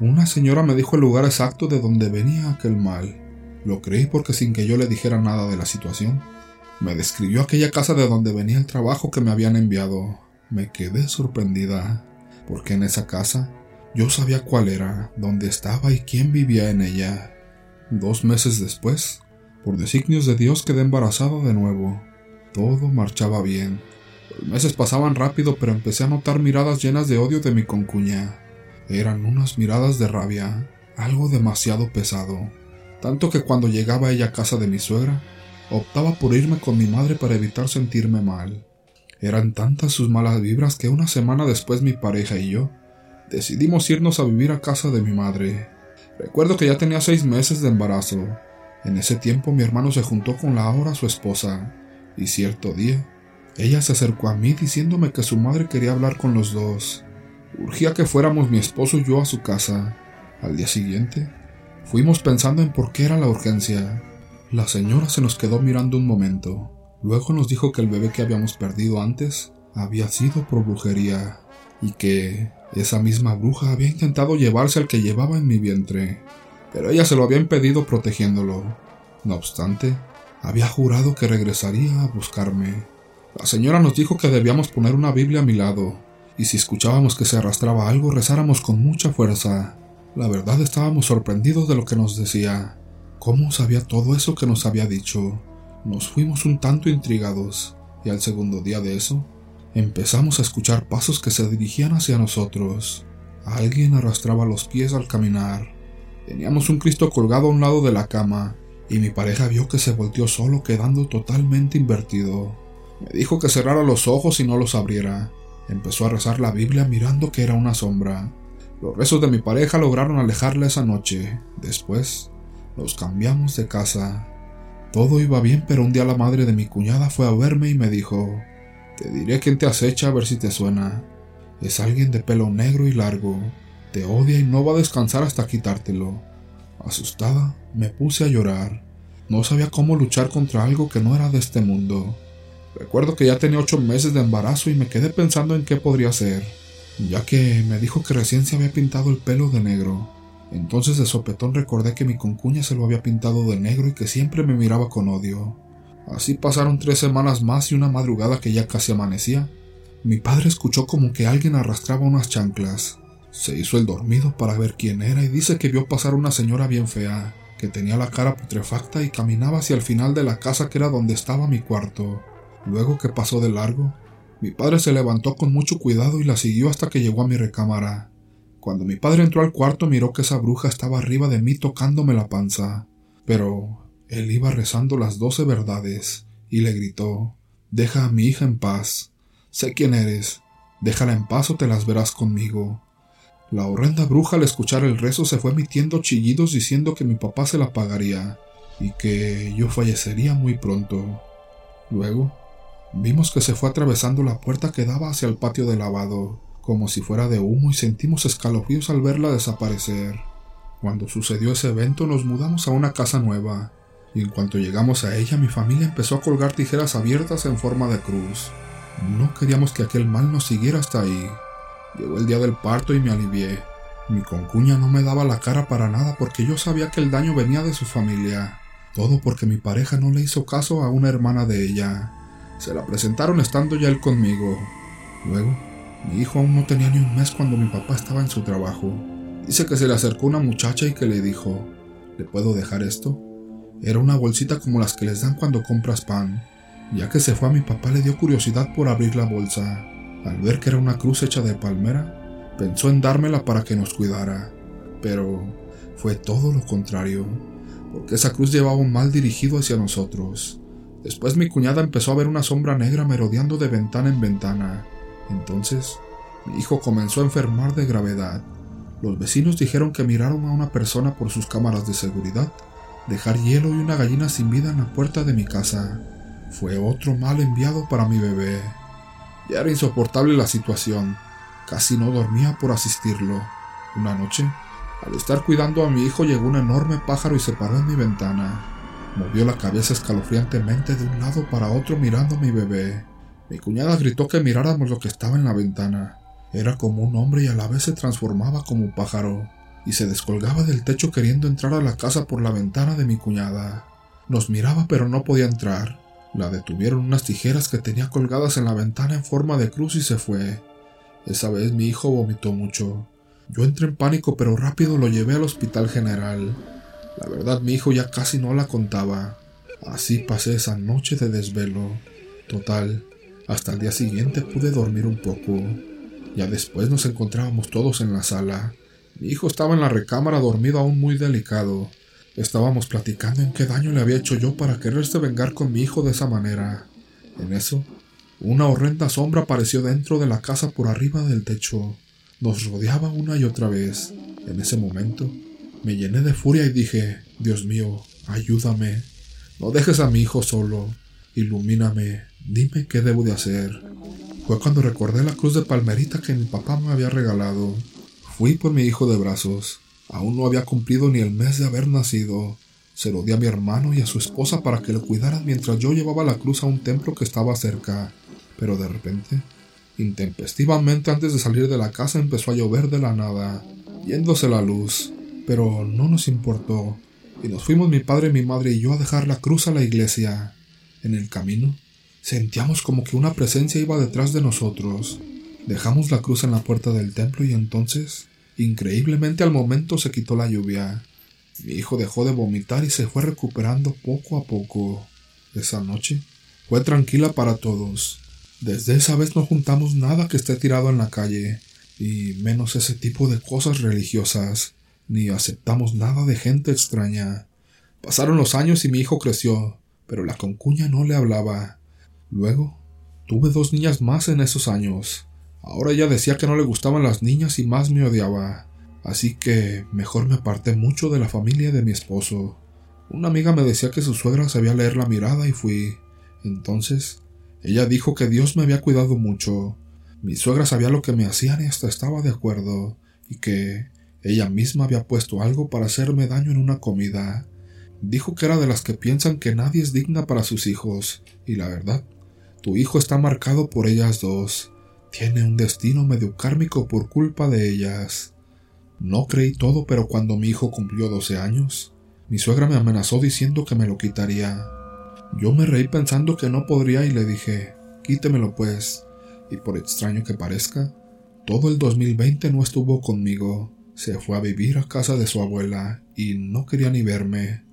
Una señora me dijo el lugar exacto de donde venía aquel mal. Lo creí porque sin que yo le dijera nada de la situación. Me describió aquella casa de donde venía el trabajo que me habían enviado. Me quedé sorprendida, porque en esa casa yo sabía cuál era, dónde estaba y quién vivía en ella. Dos meses después, por designios de Dios quedé embarazada de nuevo. Todo marchaba bien. Los meses pasaban rápido, pero empecé a notar miradas llenas de odio de mi concuña. Eran unas miradas de rabia, algo demasiado pesado. Tanto que cuando llegaba ella a casa de mi suegra, optaba por irme con mi madre para evitar sentirme mal. Eran tantas sus malas vibras que una semana después mi pareja y yo decidimos irnos a vivir a casa de mi madre. Recuerdo que ya tenía seis meses de embarazo. En ese tiempo mi hermano se juntó con la ahora su esposa, y cierto día, ella se acercó a mí diciéndome que su madre quería hablar con los dos. Urgía que fuéramos mi esposo y yo a su casa. Al día siguiente, fuimos pensando en por qué era la urgencia. La señora se nos quedó mirando un momento. Luego nos dijo que el bebé que habíamos perdido antes había sido por brujería y que esa misma bruja había intentado llevarse al que llevaba en mi vientre, pero ella se lo había impedido protegiéndolo. No obstante, había jurado que regresaría a buscarme. La señora nos dijo que debíamos poner una Biblia a mi lado, y si escuchábamos que se arrastraba algo, rezáramos con mucha fuerza. La verdad estábamos sorprendidos de lo que nos decía. ¿Cómo sabía todo eso que nos había dicho? Nos fuimos un tanto intrigados, y al segundo día de eso, empezamos a escuchar pasos que se dirigían hacia nosotros. Alguien arrastraba los pies al caminar. Teníamos un Cristo colgado a un lado de la cama, y mi pareja vio que se volteó solo quedando totalmente invertido. Me dijo que cerrara los ojos y no los abriera. Empezó a rezar la Biblia mirando que era una sombra. Los rezos de mi pareja lograron alejarla esa noche. Después, nos cambiamos de casa. Todo iba bien, pero un día la madre de mi cuñada fue a verme y me dijo, Te diré quién te acecha a ver si te suena. Es alguien de pelo negro y largo. Te odia y no va a descansar hasta quitártelo. Asustada, me puse a llorar. No sabía cómo luchar contra algo que no era de este mundo. Recuerdo que ya tenía ocho meses de embarazo y me quedé pensando en qué podría ser, ya que me dijo que recién se había pintado el pelo de negro. Entonces de sopetón recordé que mi concuña se lo había pintado de negro y que siempre me miraba con odio. Así pasaron tres semanas más y una madrugada que ya casi amanecía. Mi padre escuchó como que alguien arrastraba unas chanclas. Se hizo el dormido para ver quién era y dice que vio pasar una señora bien fea, que tenía la cara putrefacta y caminaba hacia el final de la casa que era donde estaba mi cuarto. Luego que pasó de largo, mi padre se levantó con mucho cuidado y la siguió hasta que llegó a mi recámara. Cuando mi padre entró al cuarto miró que esa bruja estaba arriba de mí tocándome la panza. Pero él iba rezando las doce verdades y le gritó Deja a mi hija en paz. Sé quién eres. Déjala en paz o te las verás conmigo. La horrenda bruja al escuchar el rezo se fue emitiendo chillidos diciendo que mi papá se la pagaría y que yo fallecería muy pronto. Luego, vimos que se fue atravesando la puerta que daba hacia el patio de lavado como si fuera de humo y sentimos escalofríos al verla desaparecer. Cuando sucedió ese evento nos mudamos a una casa nueva, y en cuanto llegamos a ella mi familia empezó a colgar tijeras abiertas en forma de cruz. No queríamos que aquel mal nos siguiera hasta ahí. Llegó el día del parto y me alivié. Mi concuña no me daba la cara para nada porque yo sabía que el daño venía de su familia. Todo porque mi pareja no le hizo caso a una hermana de ella. Se la presentaron estando ya él conmigo. Luego, mi hijo aún no tenía ni un mes cuando mi papá estaba en su trabajo. Dice que se le acercó una muchacha y que le dijo, ¿le puedo dejar esto? Era una bolsita como las que les dan cuando compras pan. Ya que se fue a mi papá le dio curiosidad por abrir la bolsa. Al ver que era una cruz hecha de palmera, pensó en dármela para que nos cuidara. Pero fue todo lo contrario, porque esa cruz llevaba un mal dirigido hacia nosotros. Después mi cuñada empezó a ver una sombra negra merodeando de ventana en ventana. Entonces, mi hijo comenzó a enfermar de gravedad. Los vecinos dijeron que miraron a una persona por sus cámaras de seguridad dejar hielo y una gallina sin vida en la puerta de mi casa. Fue otro mal enviado para mi bebé. Ya era insoportable la situación. Casi no dormía por asistirlo. Una noche, al estar cuidando a mi hijo, llegó un enorme pájaro y se paró en mi ventana. Movió la cabeza escalofriantemente de un lado para otro mirando a mi bebé. Mi cuñada gritó que miráramos lo que estaba en la ventana. Era como un hombre y a la vez se transformaba como un pájaro, y se descolgaba del techo queriendo entrar a la casa por la ventana de mi cuñada. Nos miraba pero no podía entrar. La detuvieron unas tijeras que tenía colgadas en la ventana en forma de cruz y se fue. Esa vez mi hijo vomitó mucho. Yo entré en pánico pero rápido lo llevé al hospital general. La verdad mi hijo ya casi no la contaba. Así pasé esa noche de desvelo. Total, hasta el día siguiente pude dormir un poco. Ya después nos encontrábamos todos en la sala. Mi hijo estaba en la recámara dormido aún muy delicado. Estábamos platicando en qué daño le había hecho yo para quererse vengar con mi hijo de esa manera. En eso, una horrenda sombra apareció dentro de la casa por arriba del techo. Nos rodeaba una y otra vez. En ese momento, Me llené de furia y dije, Dios mío, ayúdame. No dejes a mi hijo solo. Ilumíname. Dime qué debo de hacer. Fue cuando recordé la cruz de palmerita que mi papá me había regalado. Fui por mi hijo de brazos. Aún no había cumplido ni el mes de haber nacido. Se lo di a mi hermano y a su esposa para que lo cuidaran mientras yo llevaba la cruz a un templo que estaba cerca. Pero de repente, intempestivamente antes de salir de la casa empezó a llover de la nada, yéndose la luz. Pero no nos importó, y nos fuimos mi padre, mi madre y yo a dejar la cruz a la iglesia. En el camino, sentíamos como que una presencia iba detrás de nosotros. Dejamos la cruz en la puerta del templo y entonces, increíblemente al momento se quitó la lluvia. Mi hijo dejó de vomitar y se fue recuperando poco a poco. Esa noche fue tranquila para todos. Desde esa vez no juntamos nada que esté tirado en la calle, y menos ese tipo de cosas religiosas, ni aceptamos nada de gente extraña. Pasaron los años y mi hijo creció, pero la concuña no le hablaba. Luego, tuve dos niñas más en esos años. Ahora ella decía que no le gustaban las niñas y más me odiaba así que mejor me aparté mucho de la familia de mi esposo. Una amiga me decía que su suegra sabía leer la mirada y fui. Entonces, ella dijo que Dios me había cuidado mucho. Mi suegra sabía lo que me hacían y hasta estaba de acuerdo, y que ella misma había puesto algo para hacerme daño en una comida. Dijo que era de las que piensan que nadie es digna para sus hijos, y la verdad, tu hijo está marcado por ellas dos. Tiene un destino medio kármico por culpa de ellas. No creí todo, pero cuando mi hijo cumplió 12 años, mi suegra me amenazó diciendo que me lo quitaría. Yo me reí pensando que no podría y le dije, quítemelo pues. Y por extraño que parezca, todo el 2020 no estuvo conmigo. Se fue a vivir a casa de su abuela y no quería ni verme.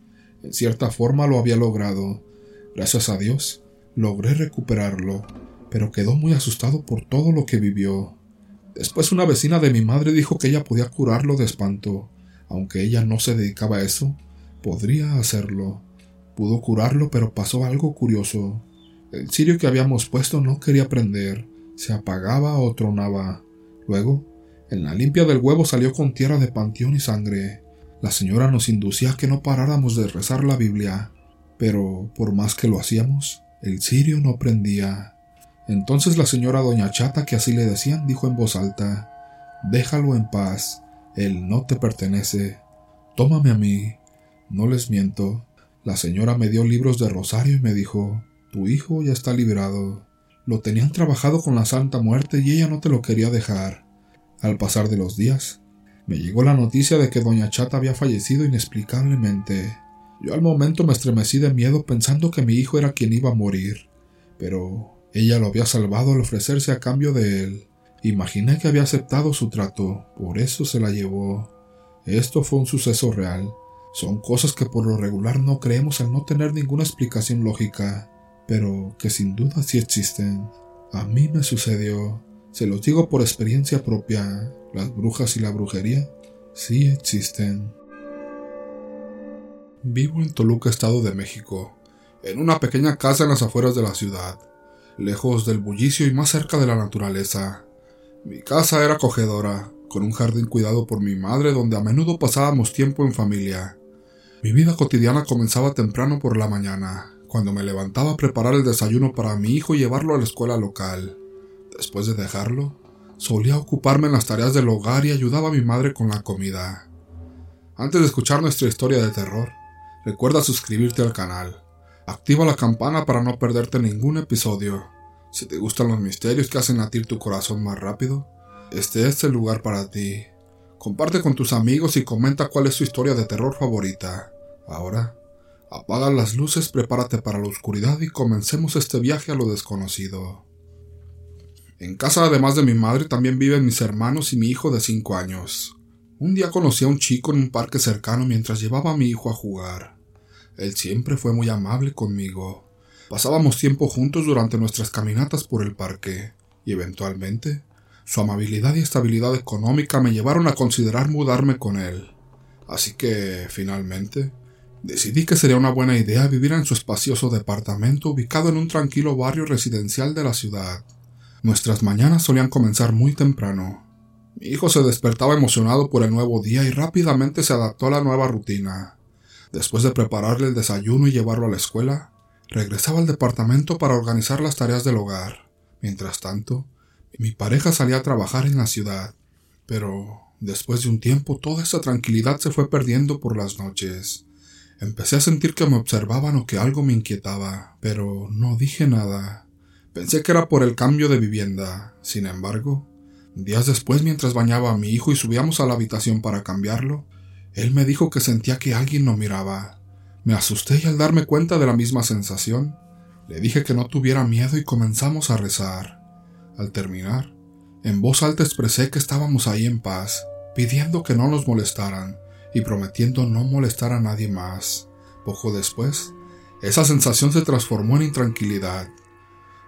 En cierta forma lo había logrado. Gracias a Dios, logré recuperarlo, pero quedó muy asustado por todo lo que vivió. Después una vecina de mi madre dijo que ella podía curarlo de espanto. Aunque ella no se dedicaba a eso, podría hacerlo. Pudo curarlo, pero pasó algo curioso. El cirio que habíamos puesto no quería prender, se apagaba o tronaba. Luego, en la limpia del huevo salió con tierra de panteón y sangre. La señora nos inducía a que no paráramos de rezar la Biblia, pero por más que lo hacíamos, el cirio no prendía. Entonces la señora doña Chata, que así le decían, dijo en voz alta Déjalo en paz, él no te pertenece. Tómame a mí. No les miento. La señora me dio libros de rosario y me dijo Tu hijo ya está liberado. Lo tenían trabajado con la Santa Muerte y ella no te lo quería dejar. Al pasar de los días, me llegó la noticia de que doña Chata había fallecido inexplicablemente. Yo al momento me estremecí de miedo pensando que mi hijo era quien iba a morir. Pero ella lo había salvado al ofrecerse a cambio de él. Imaginé que había aceptado su trato, por eso se la llevó. Esto fue un suceso real. Son cosas que por lo regular no creemos al no tener ninguna explicación lógica, pero que sin duda sí existen. A mí me sucedió. Se los digo por experiencia propia. Las brujas y la brujería sí existen. Vivo en Toluca, Estado de México, en una pequeña casa en las afueras de la ciudad lejos del bullicio y más cerca de la naturaleza. Mi casa era acogedora, con un jardín cuidado por mi madre donde a menudo pasábamos tiempo en familia. Mi vida cotidiana comenzaba temprano por la mañana, cuando me levantaba a preparar el desayuno para mi hijo y llevarlo a la escuela local. Después de dejarlo, solía ocuparme en las tareas del hogar y ayudaba a mi madre con la comida. Antes de escuchar nuestra historia de terror, recuerda suscribirte al canal Activa la campana para no perderte ningún episodio. Si te gustan los misterios que hacen latir tu corazón más rápido, este es el lugar para ti. Comparte con tus amigos y comenta cuál es tu historia de terror favorita. Ahora, apaga las luces, prepárate para la oscuridad y comencemos este viaje a lo desconocido. En casa, además de mi madre, también viven mis hermanos y mi hijo de 5 años. Un día conocí a un chico en un parque cercano mientras llevaba a mi hijo a jugar. Él siempre fue muy amable conmigo. Pasábamos tiempo juntos durante nuestras caminatas por el parque, y eventualmente su amabilidad y estabilidad económica me llevaron a considerar mudarme con él. Así que, finalmente, decidí que sería una buena idea vivir en su espacioso departamento ubicado en un tranquilo barrio residencial de la ciudad. Nuestras mañanas solían comenzar muy temprano. Mi hijo se despertaba emocionado por el nuevo día y rápidamente se adaptó a la nueva rutina. Después de prepararle el desayuno y llevarlo a la escuela, regresaba al departamento para organizar las tareas del hogar. Mientras tanto, mi pareja salía a trabajar en la ciudad. Pero después de un tiempo toda esa tranquilidad se fue perdiendo por las noches. Empecé a sentir que me observaban o que algo me inquietaba, pero no dije nada. Pensé que era por el cambio de vivienda. Sin embargo, días después mientras bañaba a mi hijo y subíamos a la habitación para cambiarlo, él me dijo que sentía que alguien lo miraba. Me asusté y al darme cuenta de la misma sensación, le dije que no tuviera miedo y comenzamos a rezar. Al terminar, en voz alta expresé que estábamos ahí en paz, pidiendo que no nos molestaran y prometiendo no molestar a nadie más. Poco después, esa sensación se transformó en intranquilidad.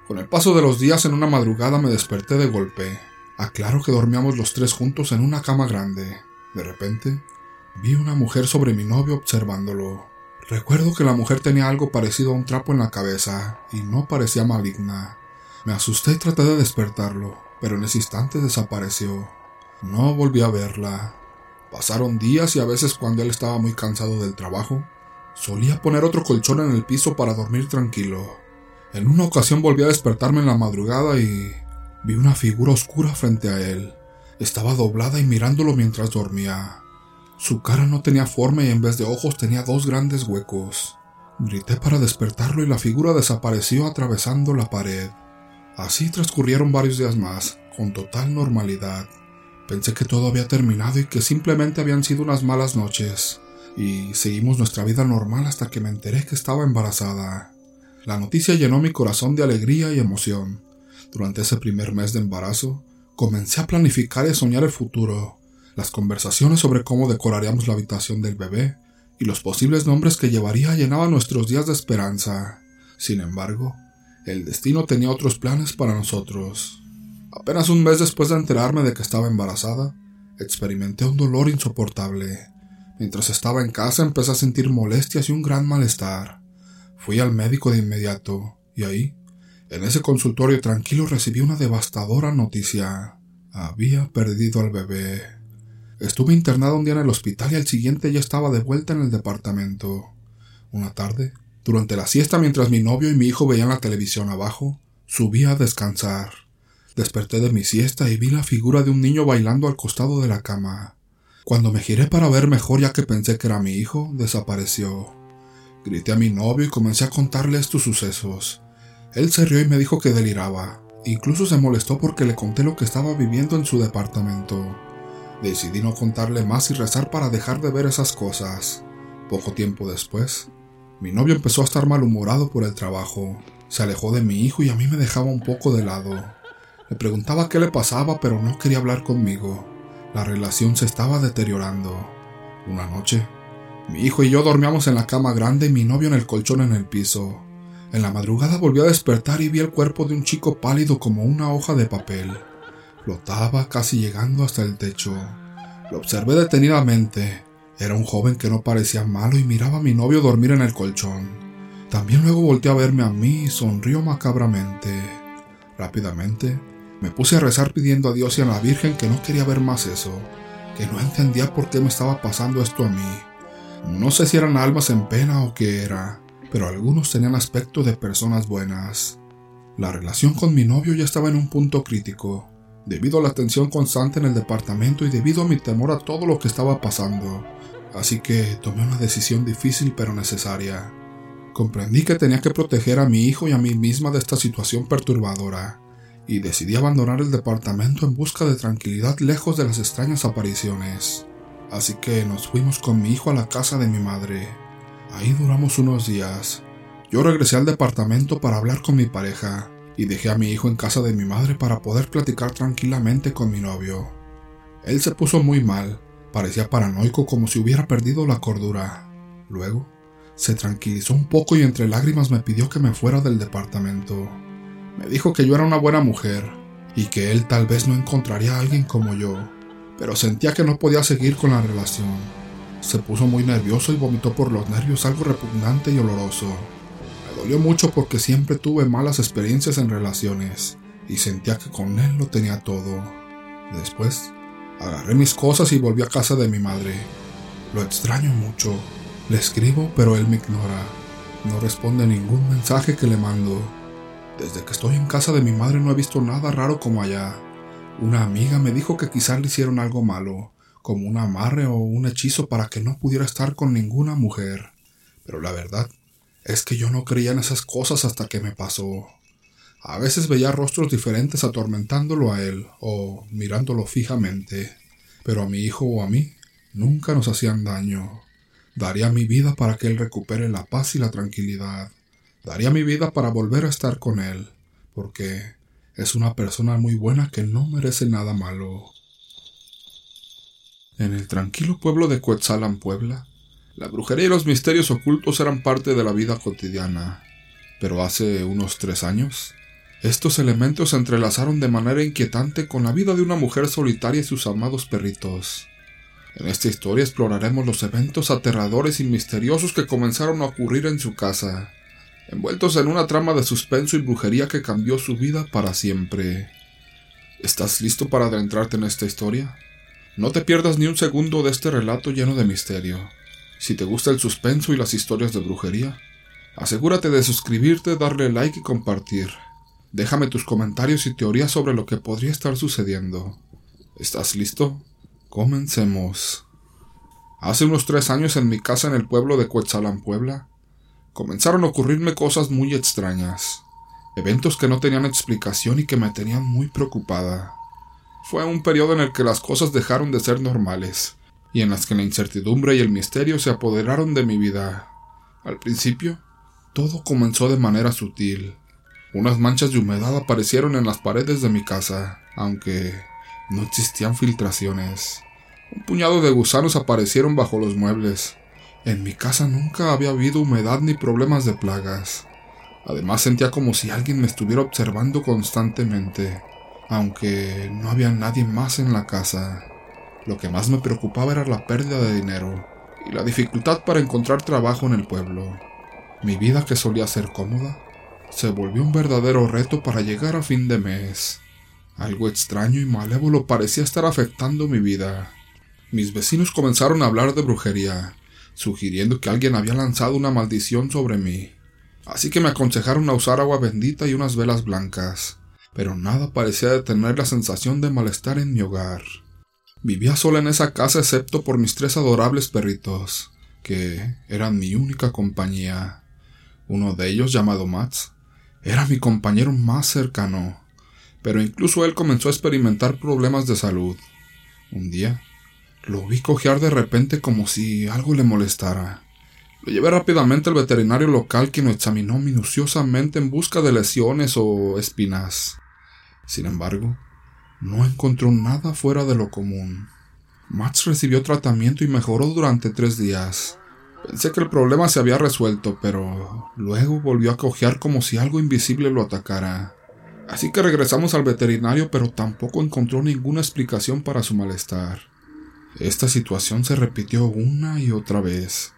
Con el paso de los días en una madrugada me desperté de golpe. Aclaro que dormíamos los tres juntos en una cama grande. De repente, vi una mujer sobre mi novio observándolo. Recuerdo que la mujer tenía algo parecido a un trapo en la cabeza y no parecía maligna. Me asusté y traté de despertarlo, pero en ese instante desapareció. No volví a verla. Pasaron días y a veces cuando él estaba muy cansado del trabajo, solía poner otro colchón en el piso para dormir tranquilo. En una ocasión volví a despertarme en la madrugada y vi una figura oscura frente a él. Estaba doblada y mirándolo mientras dormía. Su cara no tenía forma y en vez de ojos tenía dos grandes huecos. Grité para despertarlo y la figura desapareció atravesando la pared. Así transcurrieron varios días más, con total normalidad. Pensé que todo había terminado y que simplemente habían sido unas malas noches, y seguimos nuestra vida normal hasta que me enteré que estaba embarazada. La noticia llenó mi corazón de alegría y emoción. Durante ese primer mes de embarazo, comencé a planificar y soñar el futuro, las conversaciones sobre cómo decoraríamos la habitación del bebé y los posibles nombres que llevaría llenaban nuestros días de esperanza. Sin embargo, el destino tenía otros planes para nosotros. Apenas un mes después de enterarme de que estaba embarazada, experimenté un dolor insoportable. Mientras estaba en casa empecé a sentir molestias y un gran malestar. Fui al médico de inmediato, y ahí, en ese consultorio tranquilo, recibí una devastadora noticia. Había perdido al bebé. Estuve internado un día en el hospital y al siguiente ya estaba de vuelta en el departamento. Una tarde, durante la siesta mientras mi novio y mi hijo veían la televisión abajo, subí a descansar. Desperté de mi siesta y vi la figura de un niño bailando al costado de la cama. Cuando me giré para ver mejor ya que pensé que era mi hijo, desapareció. Grité a mi novio y comencé a contarle estos sucesos. Él se rió y me dijo que deliraba. Incluso se molestó porque le conté lo que estaba viviendo en su departamento. Decidí no contarle más y rezar para dejar de ver esas cosas. Poco tiempo después, mi novio empezó a estar malhumorado por el trabajo. Se alejó de mi hijo y a mí me dejaba un poco de lado. Le preguntaba qué le pasaba, pero no quería hablar conmigo. La relación se estaba deteriorando. Una noche, mi hijo y yo dormíamos en la cama grande y mi novio en el colchón en el piso. En la madrugada volví a despertar y vi el cuerpo de un chico pálido como una hoja de papel. Flotaba casi llegando hasta el techo. Lo observé detenidamente. Era un joven que no parecía malo y miraba a mi novio dormir en el colchón. También luego volteó a verme a mí y sonrió macabramente. Rápidamente me puse a rezar pidiendo a Dios y a la Virgen que no quería ver más eso, que no entendía por qué me estaba pasando esto a mí. No sé si eran almas en pena o qué era, pero algunos tenían aspecto de personas buenas. La relación con mi novio ya estaba en un punto crítico, debido a la tensión constante en el departamento y debido a mi temor a todo lo que estaba pasando así que tomé una decisión difícil pero necesaria. Comprendí que tenía que proteger a mi hijo y a mí misma de esta situación perturbadora, y decidí abandonar el departamento en busca de tranquilidad lejos de las extrañas apariciones. Así que nos fuimos con mi hijo a la casa de mi madre. Ahí duramos unos días. Yo regresé al departamento para hablar con mi pareja, y dejé a mi hijo en casa de mi madre para poder platicar tranquilamente con mi novio. Él se puso muy mal, Parecía paranoico como si hubiera perdido la cordura. Luego, se tranquilizó un poco y entre lágrimas me pidió que me fuera del departamento. Me dijo que yo era una buena mujer y que él tal vez no encontraría a alguien como yo, pero sentía que no podía seguir con la relación. Se puso muy nervioso y vomitó por los nervios algo repugnante y oloroso. Me dolió mucho porque siempre tuve malas experiencias en relaciones y sentía que con él lo tenía todo. Después, Agarré mis cosas y volví a casa de mi madre. Lo extraño mucho. Le escribo, pero él me ignora. No responde ningún mensaje que le mando. Desde que estoy en casa de mi madre no he visto nada raro como allá. Una amiga me dijo que quizás le hicieron algo malo, como un amarre o un hechizo para que no pudiera estar con ninguna mujer. Pero la verdad es que yo no creía en esas cosas hasta que me pasó. A veces veía rostros diferentes atormentándolo a él o mirándolo fijamente, pero a mi hijo o a mí nunca nos hacían daño. Daría mi vida para que él recupere la paz y la tranquilidad. Daría mi vida para volver a estar con él, porque es una persona muy buena que no merece nada malo. En el tranquilo pueblo de Coetzalan, Puebla, la brujería y los misterios ocultos eran parte de la vida cotidiana. Pero hace unos tres años, estos elementos se entrelazaron de manera inquietante con la vida de una mujer solitaria y sus amados perritos. En esta historia exploraremos los eventos aterradores y misteriosos que comenzaron a ocurrir en su casa, envueltos en una trama de suspenso y brujería que cambió su vida para siempre. ¿Estás listo para adentrarte en esta historia? No te pierdas ni un segundo de este relato lleno de misterio. Si te gusta el suspenso y las historias de brujería, asegúrate de suscribirte, darle like y compartir. Déjame tus comentarios y teorías sobre lo que podría estar sucediendo. ¿Estás listo? Comencemos. Hace unos tres años en mi casa en el pueblo de Cuetzalan, Puebla, comenzaron a ocurrirme cosas muy extrañas, eventos que no tenían explicación y que me tenían muy preocupada. Fue un periodo en el que las cosas dejaron de ser normales, y en las que la incertidumbre y el misterio se apoderaron de mi vida. Al principio, todo comenzó de manera sutil, unas manchas de humedad aparecieron en las paredes de mi casa, aunque no existían filtraciones. Un puñado de gusanos aparecieron bajo los muebles. En mi casa nunca había habido humedad ni problemas de plagas. Además sentía como si alguien me estuviera observando constantemente, aunque no había nadie más en la casa. Lo que más me preocupaba era la pérdida de dinero y la dificultad para encontrar trabajo en el pueblo. Mi vida, que solía ser cómoda, se volvió un verdadero reto para llegar a fin de mes. Algo extraño y malévolo parecía estar afectando mi vida. Mis vecinos comenzaron a hablar de brujería, sugiriendo que alguien había lanzado una maldición sobre mí. Así que me aconsejaron a usar agua bendita y unas velas blancas, pero nada parecía detener la sensación de malestar en mi hogar. Vivía sola en esa casa excepto por mis tres adorables perritos, que eran mi única compañía. Uno de ellos, llamado Mats, era mi compañero más cercano, pero incluso él comenzó a experimentar problemas de salud. Un día, lo vi cojear de repente como si algo le molestara. Lo llevé rápidamente al veterinario local quien lo examinó minuciosamente en busca de lesiones o espinas. Sin embargo, no encontró nada fuera de lo común. Max recibió tratamiento y mejoró durante tres días. Pensé que el problema se había resuelto, pero luego volvió a cojear como si algo invisible lo atacara. Así que regresamos al veterinario, pero tampoco encontró ninguna explicación para su malestar. Esta situación se repitió una y otra vez.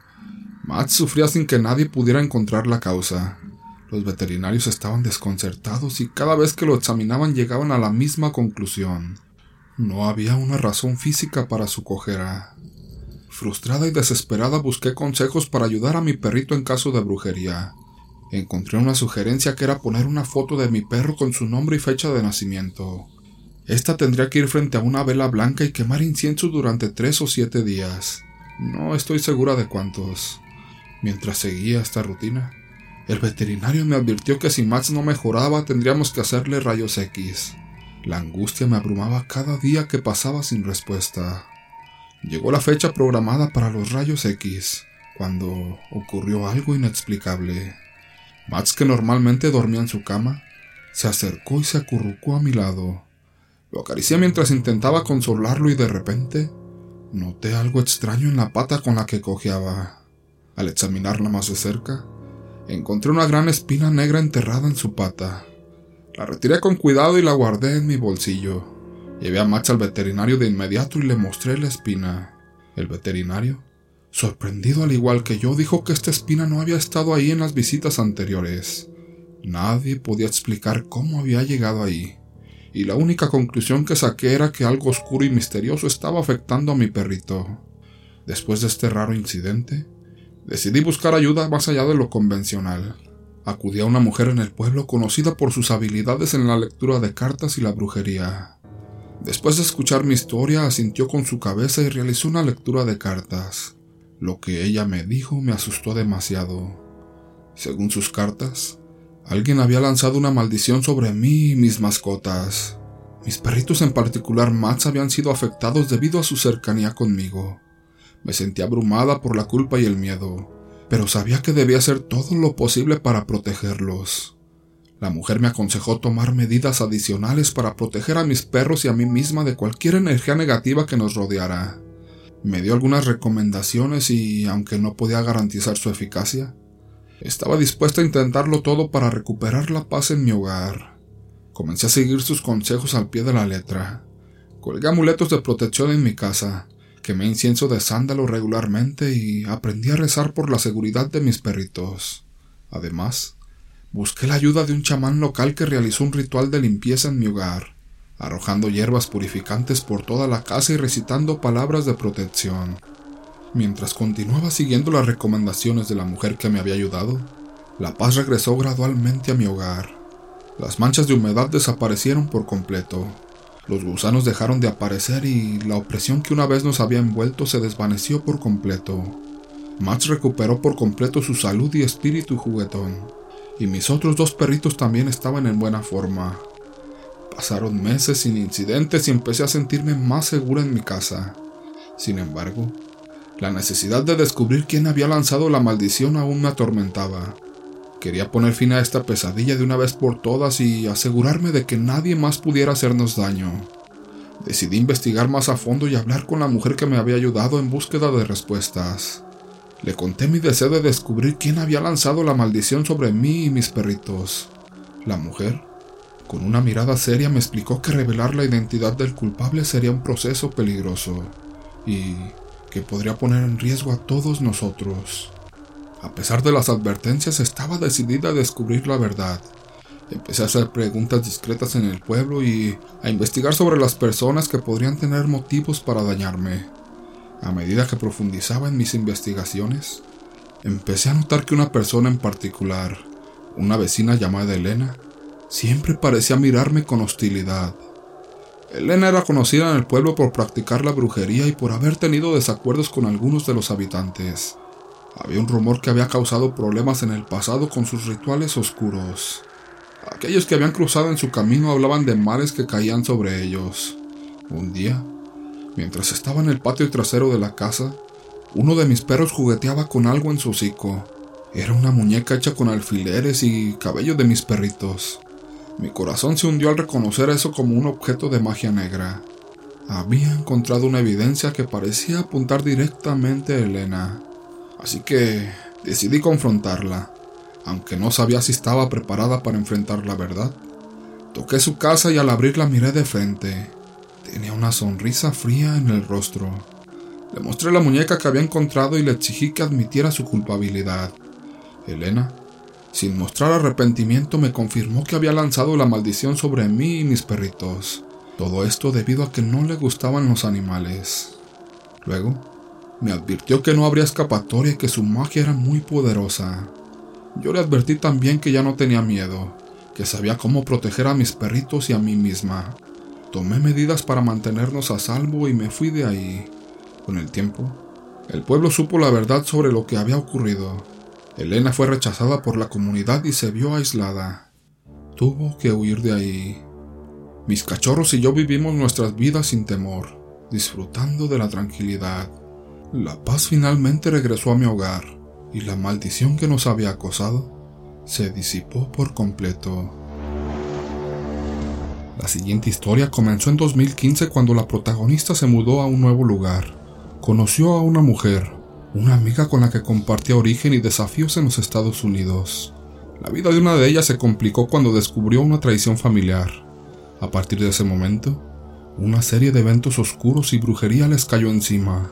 Matt sufría sin que nadie pudiera encontrar la causa. Los veterinarios estaban desconcertados y cada vez que lo examinaban llegaban a la misma conclusión. No había una razón física para su cojera. Frustrada y desesperada busqué consejos para ayudar a mi perrito en caso de brujería. Encontré una sugerencia que era poner una foto de mi perro con su nombre y fecha de nacimiento. Esta tendría que ir frente a una vela blanca y quemar incienso durante tres o siete días. No estoy segura de cuántos. Mientras seguía esta rutina, el veterinario me advirtió que si Max no mejoraba tendríamos que hacerle rayos X. La angustia me abrumaba cada día que pasaba sin respuesta. Llegó la fecha programada para los rayos X, cuando ocurrió algo inexplicable. Max, que normalmente dormía en su cama, se acercó y se acurrucó a mi lado. Lo acaricié mientras intentaba consolarlo y de repente noté algo extraño en la pata con la que cojeaba. Al examinarla más de cerca, encontré una gran espina negra enterrada en su pata. La retiré con cuidado y la guardé en mi bolsillo. Llevé a Max al veterinario de inmediato y le mostré la espina. El veterinario, sorprendido al igual que yo, dijo que esta espina no había estado ahí en las visitas anteriores. Nadie podía explicar cómo había llegado ahí, y la única conclusión que saqué era que algo oscuro y misterioso estaba afectando a mi perrito. Después de este raro incidente, decidí buscar ayuda más allá de lo convencional. Acudí a una mujer en el pueblo conocida por sus habilidades en la lectura de cartas y la brujería. Después de escuchar mi historia, asintió con su cabeza y realizó una lectura de cartas. Lo que ella me dijo me asustó demasiado. Según sus cartas, alguien había lanzado una maldición sobre mí y mis mascotas. Mis perritos en particular Max habían sido afectados debido a su cercanía conmigo. Me sentí abrumada por la culpa y el miedo, pero sabía que debía hacer todo lo posible para protegerlos. La mujer me aconsejó tomar medidas adicionales para proteger a mis perros y a mí misma de cualquier energía negativa que nos rodeara. Me dio algunas recomendaciones y, aunque no podía garantizar su eficacia, estaba dispuesta a intentarlo todo para recuperar la paz en mi hogar. Comencé a seguir sus consejos al pie de la letra. Colgué amuletos de protección en mi casa Quemé incienso de sándalo regularmente y aprendí a rezar por la seguridad de mis perritos. Además, busqué la ayuda de un chamán local que realizó un ritual de limpieza en mi hogar, arrojando hierbas purificantes por toda la casa y recitando palabras de protección. Mientras continuaba siguiendo las recomendaciones de la mujer que me había ayudado, la paz regresó gradualmente a mi hogar. Las manchas de humedad desaparecieron por completo los gusanos dejaron de aparecer y la opresión que una vez nos había envuelto se desvaneció por completo. Max recuperó por completo su salud y espíritu juguetón, y mis otros dos perritos también estaban en buena forma. Pasaron meses sin incidentes y empecé a sentirme más segura en mi casa. Sin embargo, la necesidad de descubrir quién había lanzado la maldición aún me atormentaba. Quería poner fin a esta pesadilla de una vez por todas y asegurarme de que nadie más pudiera hacernos daño. Decidí investigar más a fondo y hablar con la mujer que me había ayudado en búsqueda de respuestas. Le conté mi deseo de descubrir quién había lanzado la maldición sobre mí y mis perritos. La mujer, con una mirada seria, me explicó que revelar la identidad del culpable sería un proceso peligroso y que podría poner en riesgo a todos nosotros. A pesar de las advertencias, estaba decidida a descubrir la verdad. Empecé a hacer preguntas discretas en el pueblo y a investigar sobre las personas que podrían tener motivos para dañarme. A medida que profundizaba en mis investigaciones, empecé a notar que una persona en particular, una vecina llamada Elena, siempre parecía mirarme con hostilidad. Elena era conocida en el pueblo por practicar la brujería y por haber tenido desacuerdos con algunos de los habitantes. Había un rumor que había causado problemas en el pasado con sus rituales oscuros. Aquellos que habían cruzado en su camino hablaban de males que caían sobre ellos. Un día, mientras estaba en el patio trasero de la casa, uno de mis perros jugueteaba con algo en su hocico. Era una muñeca hecha con alfileres y cabello de mis perritos. Mi corazón se hundió al reconocer eso como un objeto de magia negra. Había encontrado una evidencia que parecía apuntar directamente a Elena así que decidí confrontarla, aunque no sabía si estaba preparada para enfrentar la verdad. Toqué su casa y al abrirla miré de frente. Tenía una sonrisa fría en el rostro. Le mostré la muñeca que había encontrado y le exigí que admitiera su culpabilidad. Elena, sin mostrar arrepentimiento, me confirmó que había lanzado la maldición sobre mí y mis perritos. Todo esto debido a que no le gustaban los animales. Luego, me advirtió que no habría escapatoria y que su magia era muy poderosa. Yo le advertí también que ya no tenía miedo, que sabía cómo proteger a mis perritos y a mí misma. Tomé medidas para mantenernos a salvo y me fui de ahí. Con el tiempo, el pueblo supo la verdad sobre lo que había ocurrido. Elena fue rechazada por la comunidad y se vio aislada. Tuvo que huir de ahí. Mis cachorros y yo vivimos nuestras vidas sin temor, disfrutando de la tranquilidad. La paz finalmente regresó a mi hogar y la maldición que nos había acosado se disipó por completo. La siguiente historia comenzó en 2015 cuando la protagonista se mudó a un nuevo lugar. Conoció a una mujer, una amiga con la que compartía origen y desafíos en los Estados Unidos. La vida de una de ellas se complicó cuando descubrió una traición familiar. A partir de ese momento, una serie de eventos oscuros y brujería les cayó encima.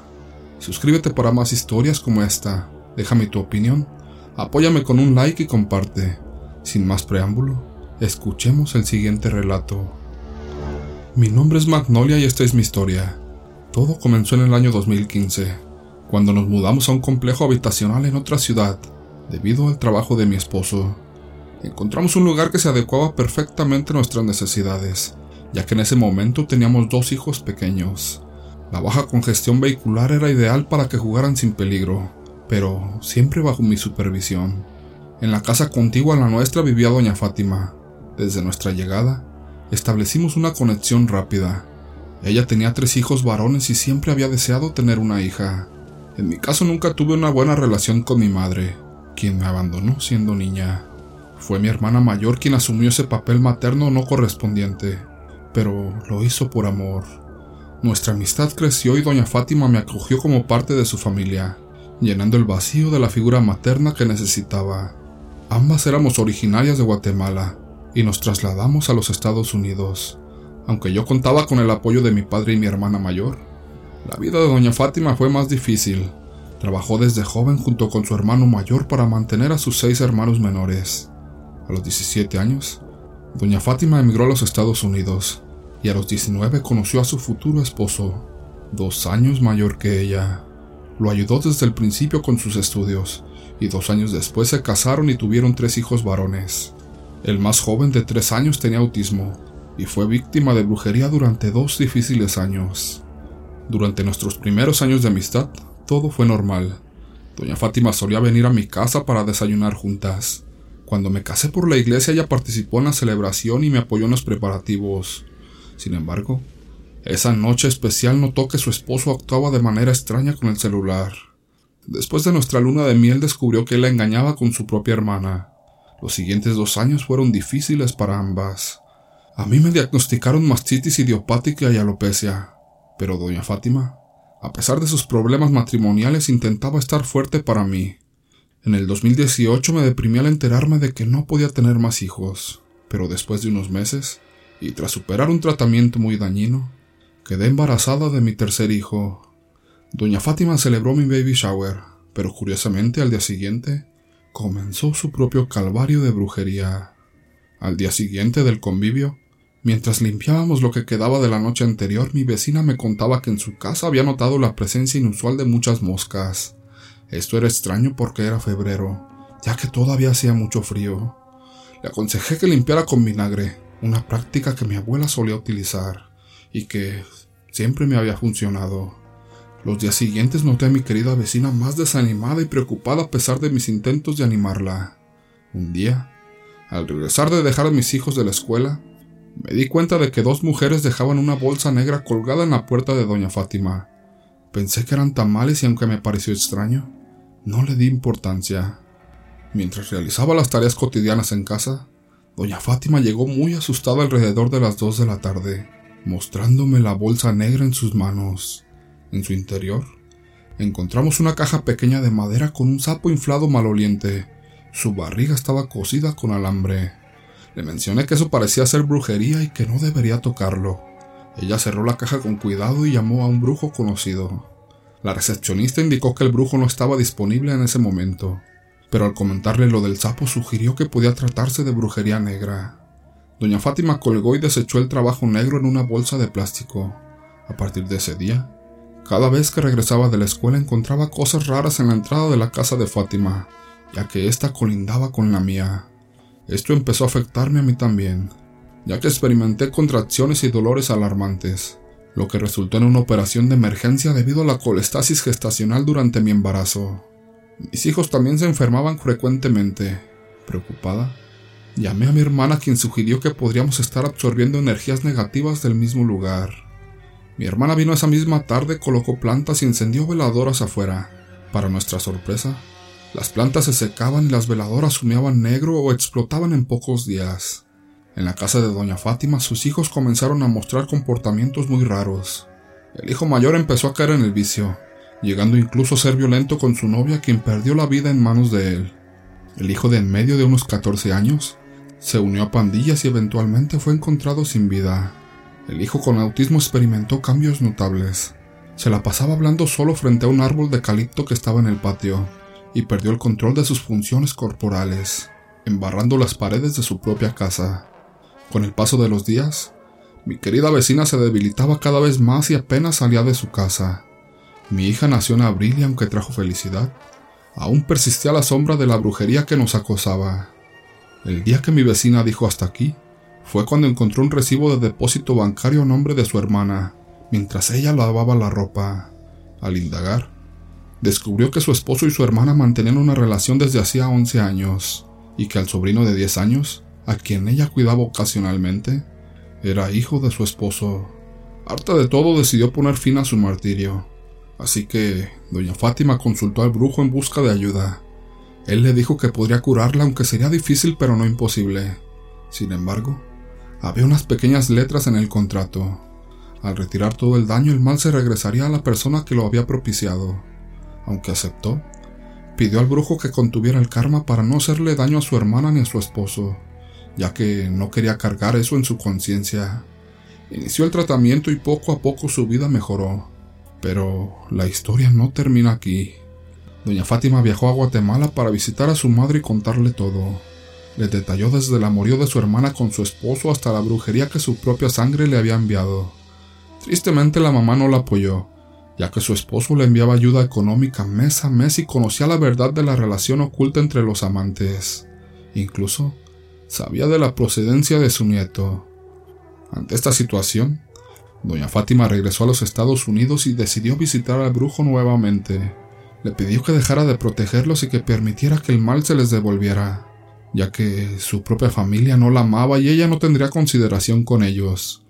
Suscríbete para más historias como esta, déjame tu opinión, apóyame con un like y comparte. Sin más preámbulo, escuchemos el siguiente relato. Mi nombre es Magnolia y esta es mi historia. Todo comenzó en el año 2015, cuando nos mudamos a un complejo habitacional en otra ciudad, debido al trabajo de mi esposo. Encontramos un lugar que se adecuaba perfectamente a nuestras necesidades, ya que en ese momento teníamos dos hijos pequeños. La baja congestión vehicular era ideal para que jugaran sin peligro, pero siempre bajo mi supervisión. En la casa contigua a la nuestra vivía doña Fátima. Desde nuestra llegada, establecimos una conexión rápida. Ella tenía tres hijos varones y siempre había deseado tener una hija. En mi caso nunca tuve una buena relación con mi madre, quien me abandonó siendo niña. Fue mi hermana mayor quien asumió ese papel materno no correspondiente, pero lo hizo por amor. Nuestra amistad creció y doña Fátima me acogió como parte de su familia, llenando el vacío de la figura materna que necesitaba. Ambas éramos originarias de Guatemala y nos trasladamos a los Estados Unidos. Aunque yo contaba con el apoyo de mi padre y mi hermana mayor, la vida de doña Fátima fue más difícil. Trabajó desde joven junto con su hermano mayor para mantener a sus seis hermanos menores. A los 17 años, doña Fátima emigró a los Estados Unidos y a los 19 conoció a su futuro esposo, dos años mayor que ella. Lo ayudó desde el principio con sus estudios y dos años después se casaron y tuvieron tres hijos varones. El más joven de tres años tenía autismo y fue víctima de brujería durante dos difíciles años. Durante nuestros primeros años de amistad, todo fue normal. Doña Fátima solía venir a mi casa para desayunar juntas. Cuando me casé por la iglesia ella participó en la celebración y me apoyó en los preparativos. Sin embargo, esa noche especial notó que su esposo actuaba de manera extraña con el celular. Después de nuestra luna de miel descubrió que él la engañaba con su propia hermana. Los siguientes dos años fueron difíciles para ambas. A mí me diagnosticaron mastitis idiopática y alopecia, pero doña Fátima, a pesar de sus problemas matrimoniales, intentaba estar fuerte para mí. En el 2018 me deprimí al enterarme de que no podía tener más hijos, pero después de unos meses, y tras superar un tratamiento muy dañino, quedé embarazada de mi tercer hijo. Doña Fátima celebró mi baby shower, pero curiosamente al día siguiente comenzó su propio calvario de brujería. Al día siguiente del convivio, mientras limpiábamos lo que quedaba de la noche anterior, mi vecina me contaba que en su casa había notado la presencia inusual de muchas moscas. Esto era extraño porque era febrero, ya que todavía hacía mucho frío. Le aconsejé que limpiara con vinagre, una práctica que mi abuela solía utilizar y que siempre me había funcionado. Los días siguientes noté a mi querida vecina más desanimada y preocupada a pesar de mis intentos de animarla. Un día, al regresar de dejar a mis hijos de la escuela, me di cuenta de que dos mujeres dejaban una bolsa negra colgada en la puerta de doña Fátima. Pensé que eran tamales y aunque me pareció extraño, no le di importancia. Mientras realizaba las tareas cotidianas en casa, doña Fátima llegó muy asustada alrededor de las dos de la tarde, mostrándome la bolsa negra en sus manos. En su interior, encontramos una caja pequeña de madera con un sapo inflado maloliente. Su barriga estaba cosida con alambre. Le mencioné que eso parecía ser brujería y que no debería tocarlo. Ella cerró la caja con cuidado y llamó a un brujo conocido. La recepcionista indicó que el brujo no estaba disponible en ese momento, pero al comentarle lo del sapo sugirió que podía tratarse de brujería negra. Doña Fátima colgó y desechó el trabajo negro en una bolsa de plástico. A partir de ese día, cada vez que regresaba de la escuela encontraba cosas raras en la entrada de la casa de Fátima, ya que ésta colindaba con la mía. Esto empezó a afectarme a mí también, ya que experimenté contracciones y dolores alarmantes lo que resultó en una operación de emergencia debido a la colestasis gestacional durante mi embarazo. Mis hijos también se enfermaban frecuentemente. Preocupada, llamé a mi hermana quien sugirió que podríamos estar absorbiendo energías negativas del mismo lugar. Mi hermana vino esa misma tarde, colocó plantas y encendió veladoras afuera. Para nuestra sorpresa, las plantas se secaban y las veladoras humeaban negro o explotaban en pocos días. En la casa de doña Fátima sus hijos comenzaron a mostrar comportamientos muy raros. El hijo mayor empezó a caer en el vicio, llegando incluso a ser violento con su novia quien perdió la vida en manos de él. El hijo de en medio de unos 14 años se unió a pandillas y eventualmente fue encontrado sin vida. El hijo con autismo experimentó cambios notables. Se la pasaba hablando solo frente a un árbol de calipto que estaba en el patio y perdió el control de sus funciones corporales, embarrando las paredes de su propia casa. Con el paso de los días, Mi querida vecina se debilitaba cada vez más y apenas salía de su casa. Mi hija nació en abril y aunque trajo felicidad, aún persistía la sombra de la brujería que nos acosaba. El día que mi vecina dijo hasta aquí, fue cuando encontró un recibo de depósito bancario a nombre de su hermana, mientras ella lavaba la ropa. Al indagar, descubrió que su esposo y su hermana mantenían una relación desde hacía 11 años, y que al sobrino de 10 años, a quien ella cuidaba ocasionalmente, era hijo de su esposo. Harta de todo decidió poner fin a su martirio, así que doña Fátima consultó al brujo en busca de ayuda. Él le dijo que podría curarla aunque sería difícil pero no imposible. Sin embargo, había unas pequeñas letras en el contrato. Al retirar todo el daño el mal se regresaría a la persona que lo había propiciado. Aunque aceptó, pidió al brujo que contuviera el karma para no hacerle daño a su hermana ni a su esposo, ya que no quería cargar eso en su conciencia. Inició el tratamiento y poco a poco su vida mejoró. Pero la historia no termina aquí. Doña Fátima viajó a Guatemala para visitar a su madre y contarle todo. Le detalló desde el amorío de su hermana con su esposo hasta la brujería que su propia sangre le había enviado. Tristemente la mamá no la apoyó, ya que su esposo le enviaba ayuda económica mes a mes y conocía la verdad de la relación oculta entre los amantes. Incluso sabía de la procedencia de su nieto. Ante esta situación, doña Fátima regresó a los Estados Unidos y decidió visitar al brujo nuevamente. Le pidió que dejara de protegerlos y que permitiera que el mal se les devolviera ya que su propia familia no la amaba y ella no tendría consideración con ellos.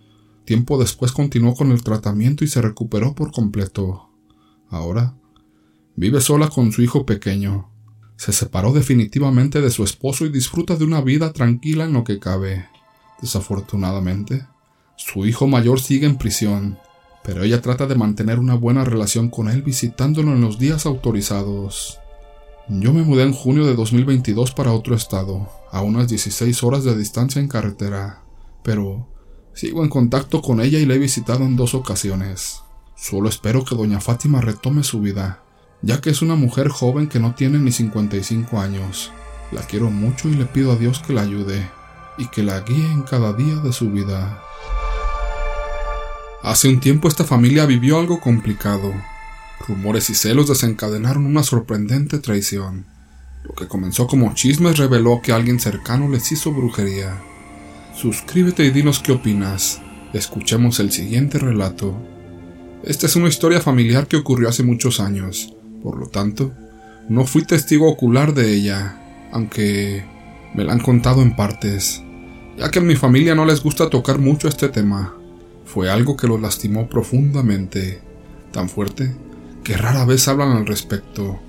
Tiempo después continuó con el tratamiento y se recuperó por completo. Ahora vive sola con su hijo pequeño. Se separó definitivamente de su esposo y disfruta de una vida tranquila en lo que cabe. Desafortunadamente, su hijo mayor sigue en prisión, pero ella trata de mantener una buena relación con él visitándolo en los días autorizados. Yo me mudé en junio de 2022 para otro estado, a unas 16 horas de distancia en carretera, pero sigo en contacto con ella y la he visitado en dos ocasiones. Solo espero que doña Fátima retome su vida, ya que es una mujer joven que no tiene ni 55 años. La quiero mucho y le pido a Dios que la ayude y que la guíe en cada día de su vida. Hace un tiempo esta familia vivió algo complicado. Rumores y celos desencadenaron una sorprendente traición. Lo que comenzó como chismes reveló que alguien cercano les hizo brujería. Suscríbete y dinos qué opinas. Escuchemos el siguiente relato. Esta es una historia familiar que ocurrió hace muchos años, por lo tanto, no fui testigo ocular de ella, aunque me la han contado en partes, ya que a mi familia no les gusta tocar mucho este tema. Fue algo que los lastimó profundamente, tan fuerte que rara vez hablan al respecto,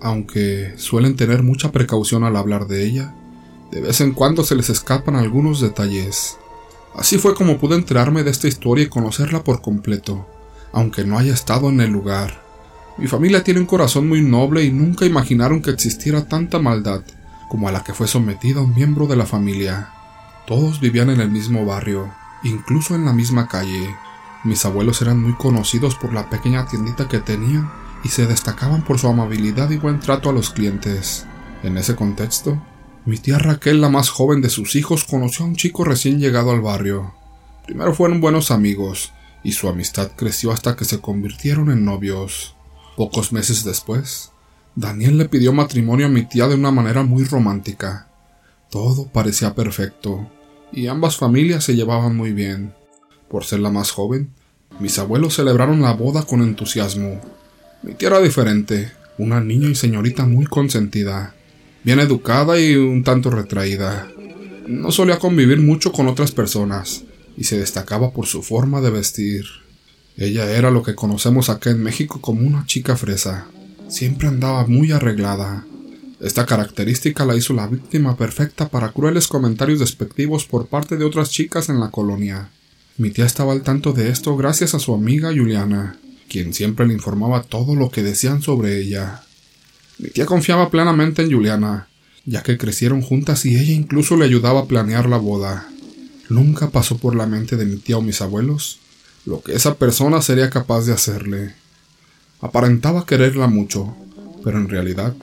aunque suelen tener mucha precaución al hablar de ella. De vez en cuando se les escapan algunos detalles. Así fue como pude enterarme de esta historia y conocerla por completo, aunque no haya estado en el lugar. Mi familia tiene un corazón muy noble y nunca imaginaron que existiera tanta maldad como a la que fue sometida un miembro de la familia. Todos vivían en el mismo barrio, incluso en la misma calle, mis abuelos eran muy conocidos por la pequeña tiendita que tenían y se destacaban por su amabilidad y buen trato a los clientes. En ese contexto, mi tía Raquel, la más joven de sus hijos, conoció a un chico recién llegado al barrio. Primero fueron buenos amigos, y su amistad creció hasta que se convirtieron en novios. Pocos meses después, Daniel le pidió matrimonio a mi tía de una manera muy romántica. Todo parecía perfecto, y ambas familias se llevaban muy bien. Por ser la más joven, mis abuelos celebraron la boda con entusiasmo. Mi tía era diferente, una niña y señorita muy consentida, bien educada y un tanto retraída. No solía convivir mucho con otras personas, y se destacaba por su forma de vestir. Ella era lo que conocemos acá en México como una chica fresa. Siempre andaba muy arreglada. Esta característica la hizo la víctima perfecta para crueles comentarios despectivos por parte de otras chicas en la colonia. Mi tía estaba al tanto de esto gracias a su amiga Juliana, quien siempre le informaba todo lo que decían sobre ella. Mi tía confiaba plenamente en Juliana, ya que crecieron juntas y ella incluso le ayudaba a planear la boda. Nunca pasó por la mente de mi tía o mis abuelos lo que esa persona sería capaz de hacerle. Aparentaba quererla mucho, pero en realidad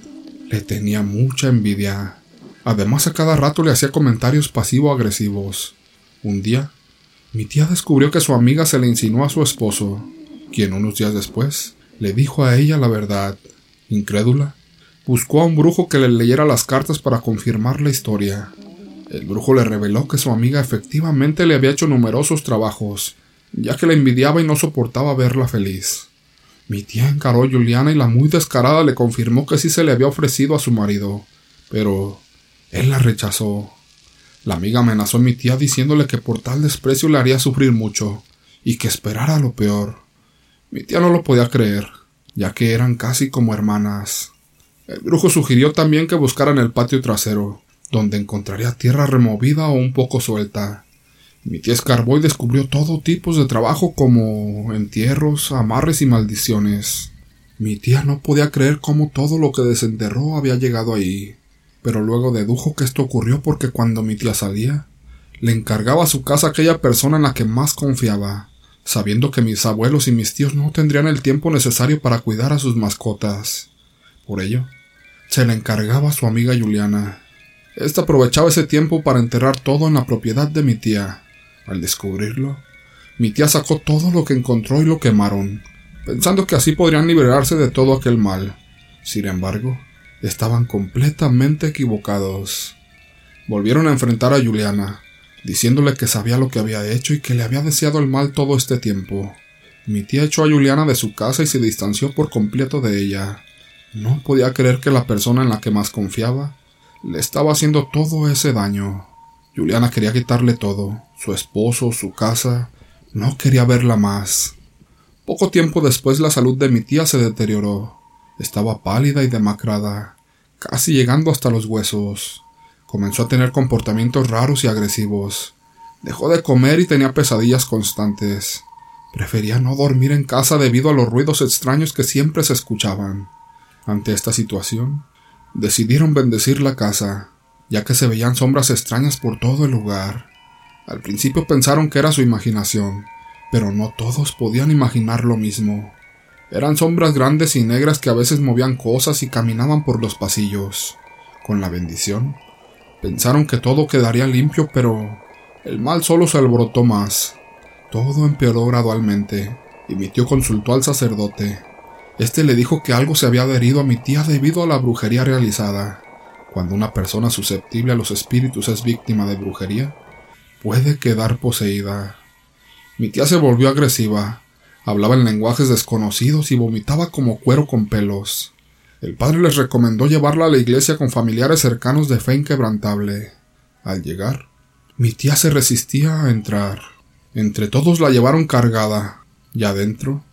le tenía mucha envidia. Además a cada rato le hacía comentarios pasivo-agresivos. Un día Mi tía descubrió que su amiga se le insinuó a su esposo, quien unos días después le dijo a ella la verdad. Incrédula, buscó a un brujo que le leyera las cartas para confirmar la historia. El brujo le reveló que su amiga efectivamente le había hecho numerosos trabajos, ya que la envidiaba y no soportaba verla feliz. Mi tía encaró a Juliana y la muy descarada le confirmó que sí se le había ofrecido a su marido, pero él la rechazó. La amiga amenazó a mi tía diciéndole que por tal desprecio le haría sufrir mucho y que esperara lo peor. Mi tía no lo podía creer, ya que eran casi como hermanas. El brujo sugirió también que buscaran el patio trasero, donde encontraría tierra removida o un poco suelta. Mi tía escarbó y descubrió todo tipo de trabajo como entierros, amarres y maldiciones. Mi tía no podía creer cómo todo lo que desenterró había llegado ahí, pero luego dedujo que esto ocurrió porque cuando mi tía salía, le encargaba su casa a aquella persona en la que más confiaba, sabiendo que mis abuelos y mis tíos no tendrían el tiempo necesario para cuidar a sus mascotas. Por ello, se le encargaba a su amiga Juliana. Esta aprovechaba ese tiempo para enterrar todo en la propiedad de mi tía. Al descubrirlo, mi tía sacó todo lo que encontró y lo quemaron, pensando que así podrían liberarse de todo aquel mal. Sin embargo, estaban completamente equivocados. Volvieron a enfrentar a Juliana, diciéndole que sabía lo que había hecho y que le había deseado el mal todo este tiempo. Mi tía echó a Juliana de su casa y se distanció por completo de ella. No podía creer que la persona en la que más confiaba le estaba haciendo todo ese daño. Juliana quería quitarle todo, su esposo, su casa, no quería verla más. Poco tiempo después la salud de mi tía se deterioró. Estaba pálida y demacrada, casi llegando hasta los huesos. Comenzó a tener comportamientos raros y agresivos. Dejó de comer y tenía pesadillas constantes. Prefería no dormir en casa debido a los ruidos extraños que siempre se escuchaban. Ante esta situación, decidieron bendecir la casa, ya que se veían sombras extrañas por todo el lugar. Al principio pensaron que era su imaginación, pero no todos podían imaginar lo mismo. Eran sombras grandes y negras que a veces movían cosas y caminaban por los pasillos. Con la bendición, Pensaron que todo quedaría limpio, pero el mal solo se alborotó más. Todo empeoró gradualmente, y mi tío consultó al sacerdote. Este le dijo que algo se había adherido a mi tía debido a la brujería realizada. Cuando una persona susceptible a los espíritus es víctima de brujería, puede quedar poseída. Mi tía se volvió agresiva, hablaba en lenguajes desconocidos y vomitaba como cuero con pelos. El padre les recomendó llevarla a la iglesia con familiares cercanos de fe inquebrantable. Al llegar, mi tía se resistía a entrar. Entre todos la llevaron cargada, y adentro,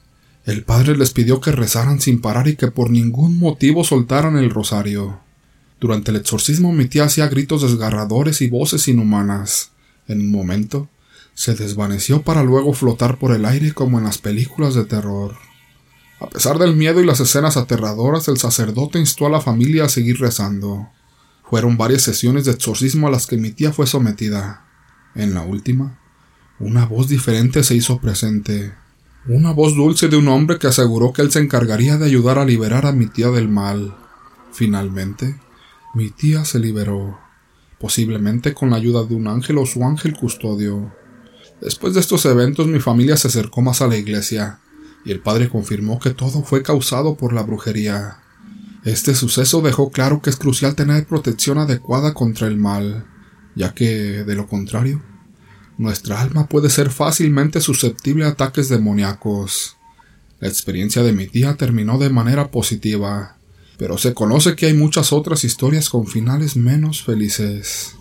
el padre les pidió que rezaran sin parar y que por ningún motivo soltaran el rosario. Durante el exorcismo mi tía hacía gritos desgarradores y voces inhumanas. En un momento, se desvaneció para luego flotar por el aire como en las películas de terror. A pesar del miedo y las escenas aterradoras, el sacerdote instó a la familia a seguir rezando. Fueron varias sesiones de exorcismo a las que mi tía fue sometida. En la última, una voz diferente se hizo presente. Una voz dulce de un hombre que aseguró que él se encargaría de ayudar a liberar a mi tía del mal. Finalmente, mi tía se liberó, posiblemente con la ayuda de un ángel o su ángel custodio. Después de estos eventos mi familia se acercó más a la iglesia, y el padre confirmó que todo fue causado por la brujería. Este suceso dejó claro que es crucial tener protección adecuada contra el mal, ya que, de lo contrario, nuestra alma puede ser fácilmente susceptible a ataques demoníacos. La experiencia de mi tía terminó de manera positiva, pero se conoce que hay muchas otras historias con finales menos felices.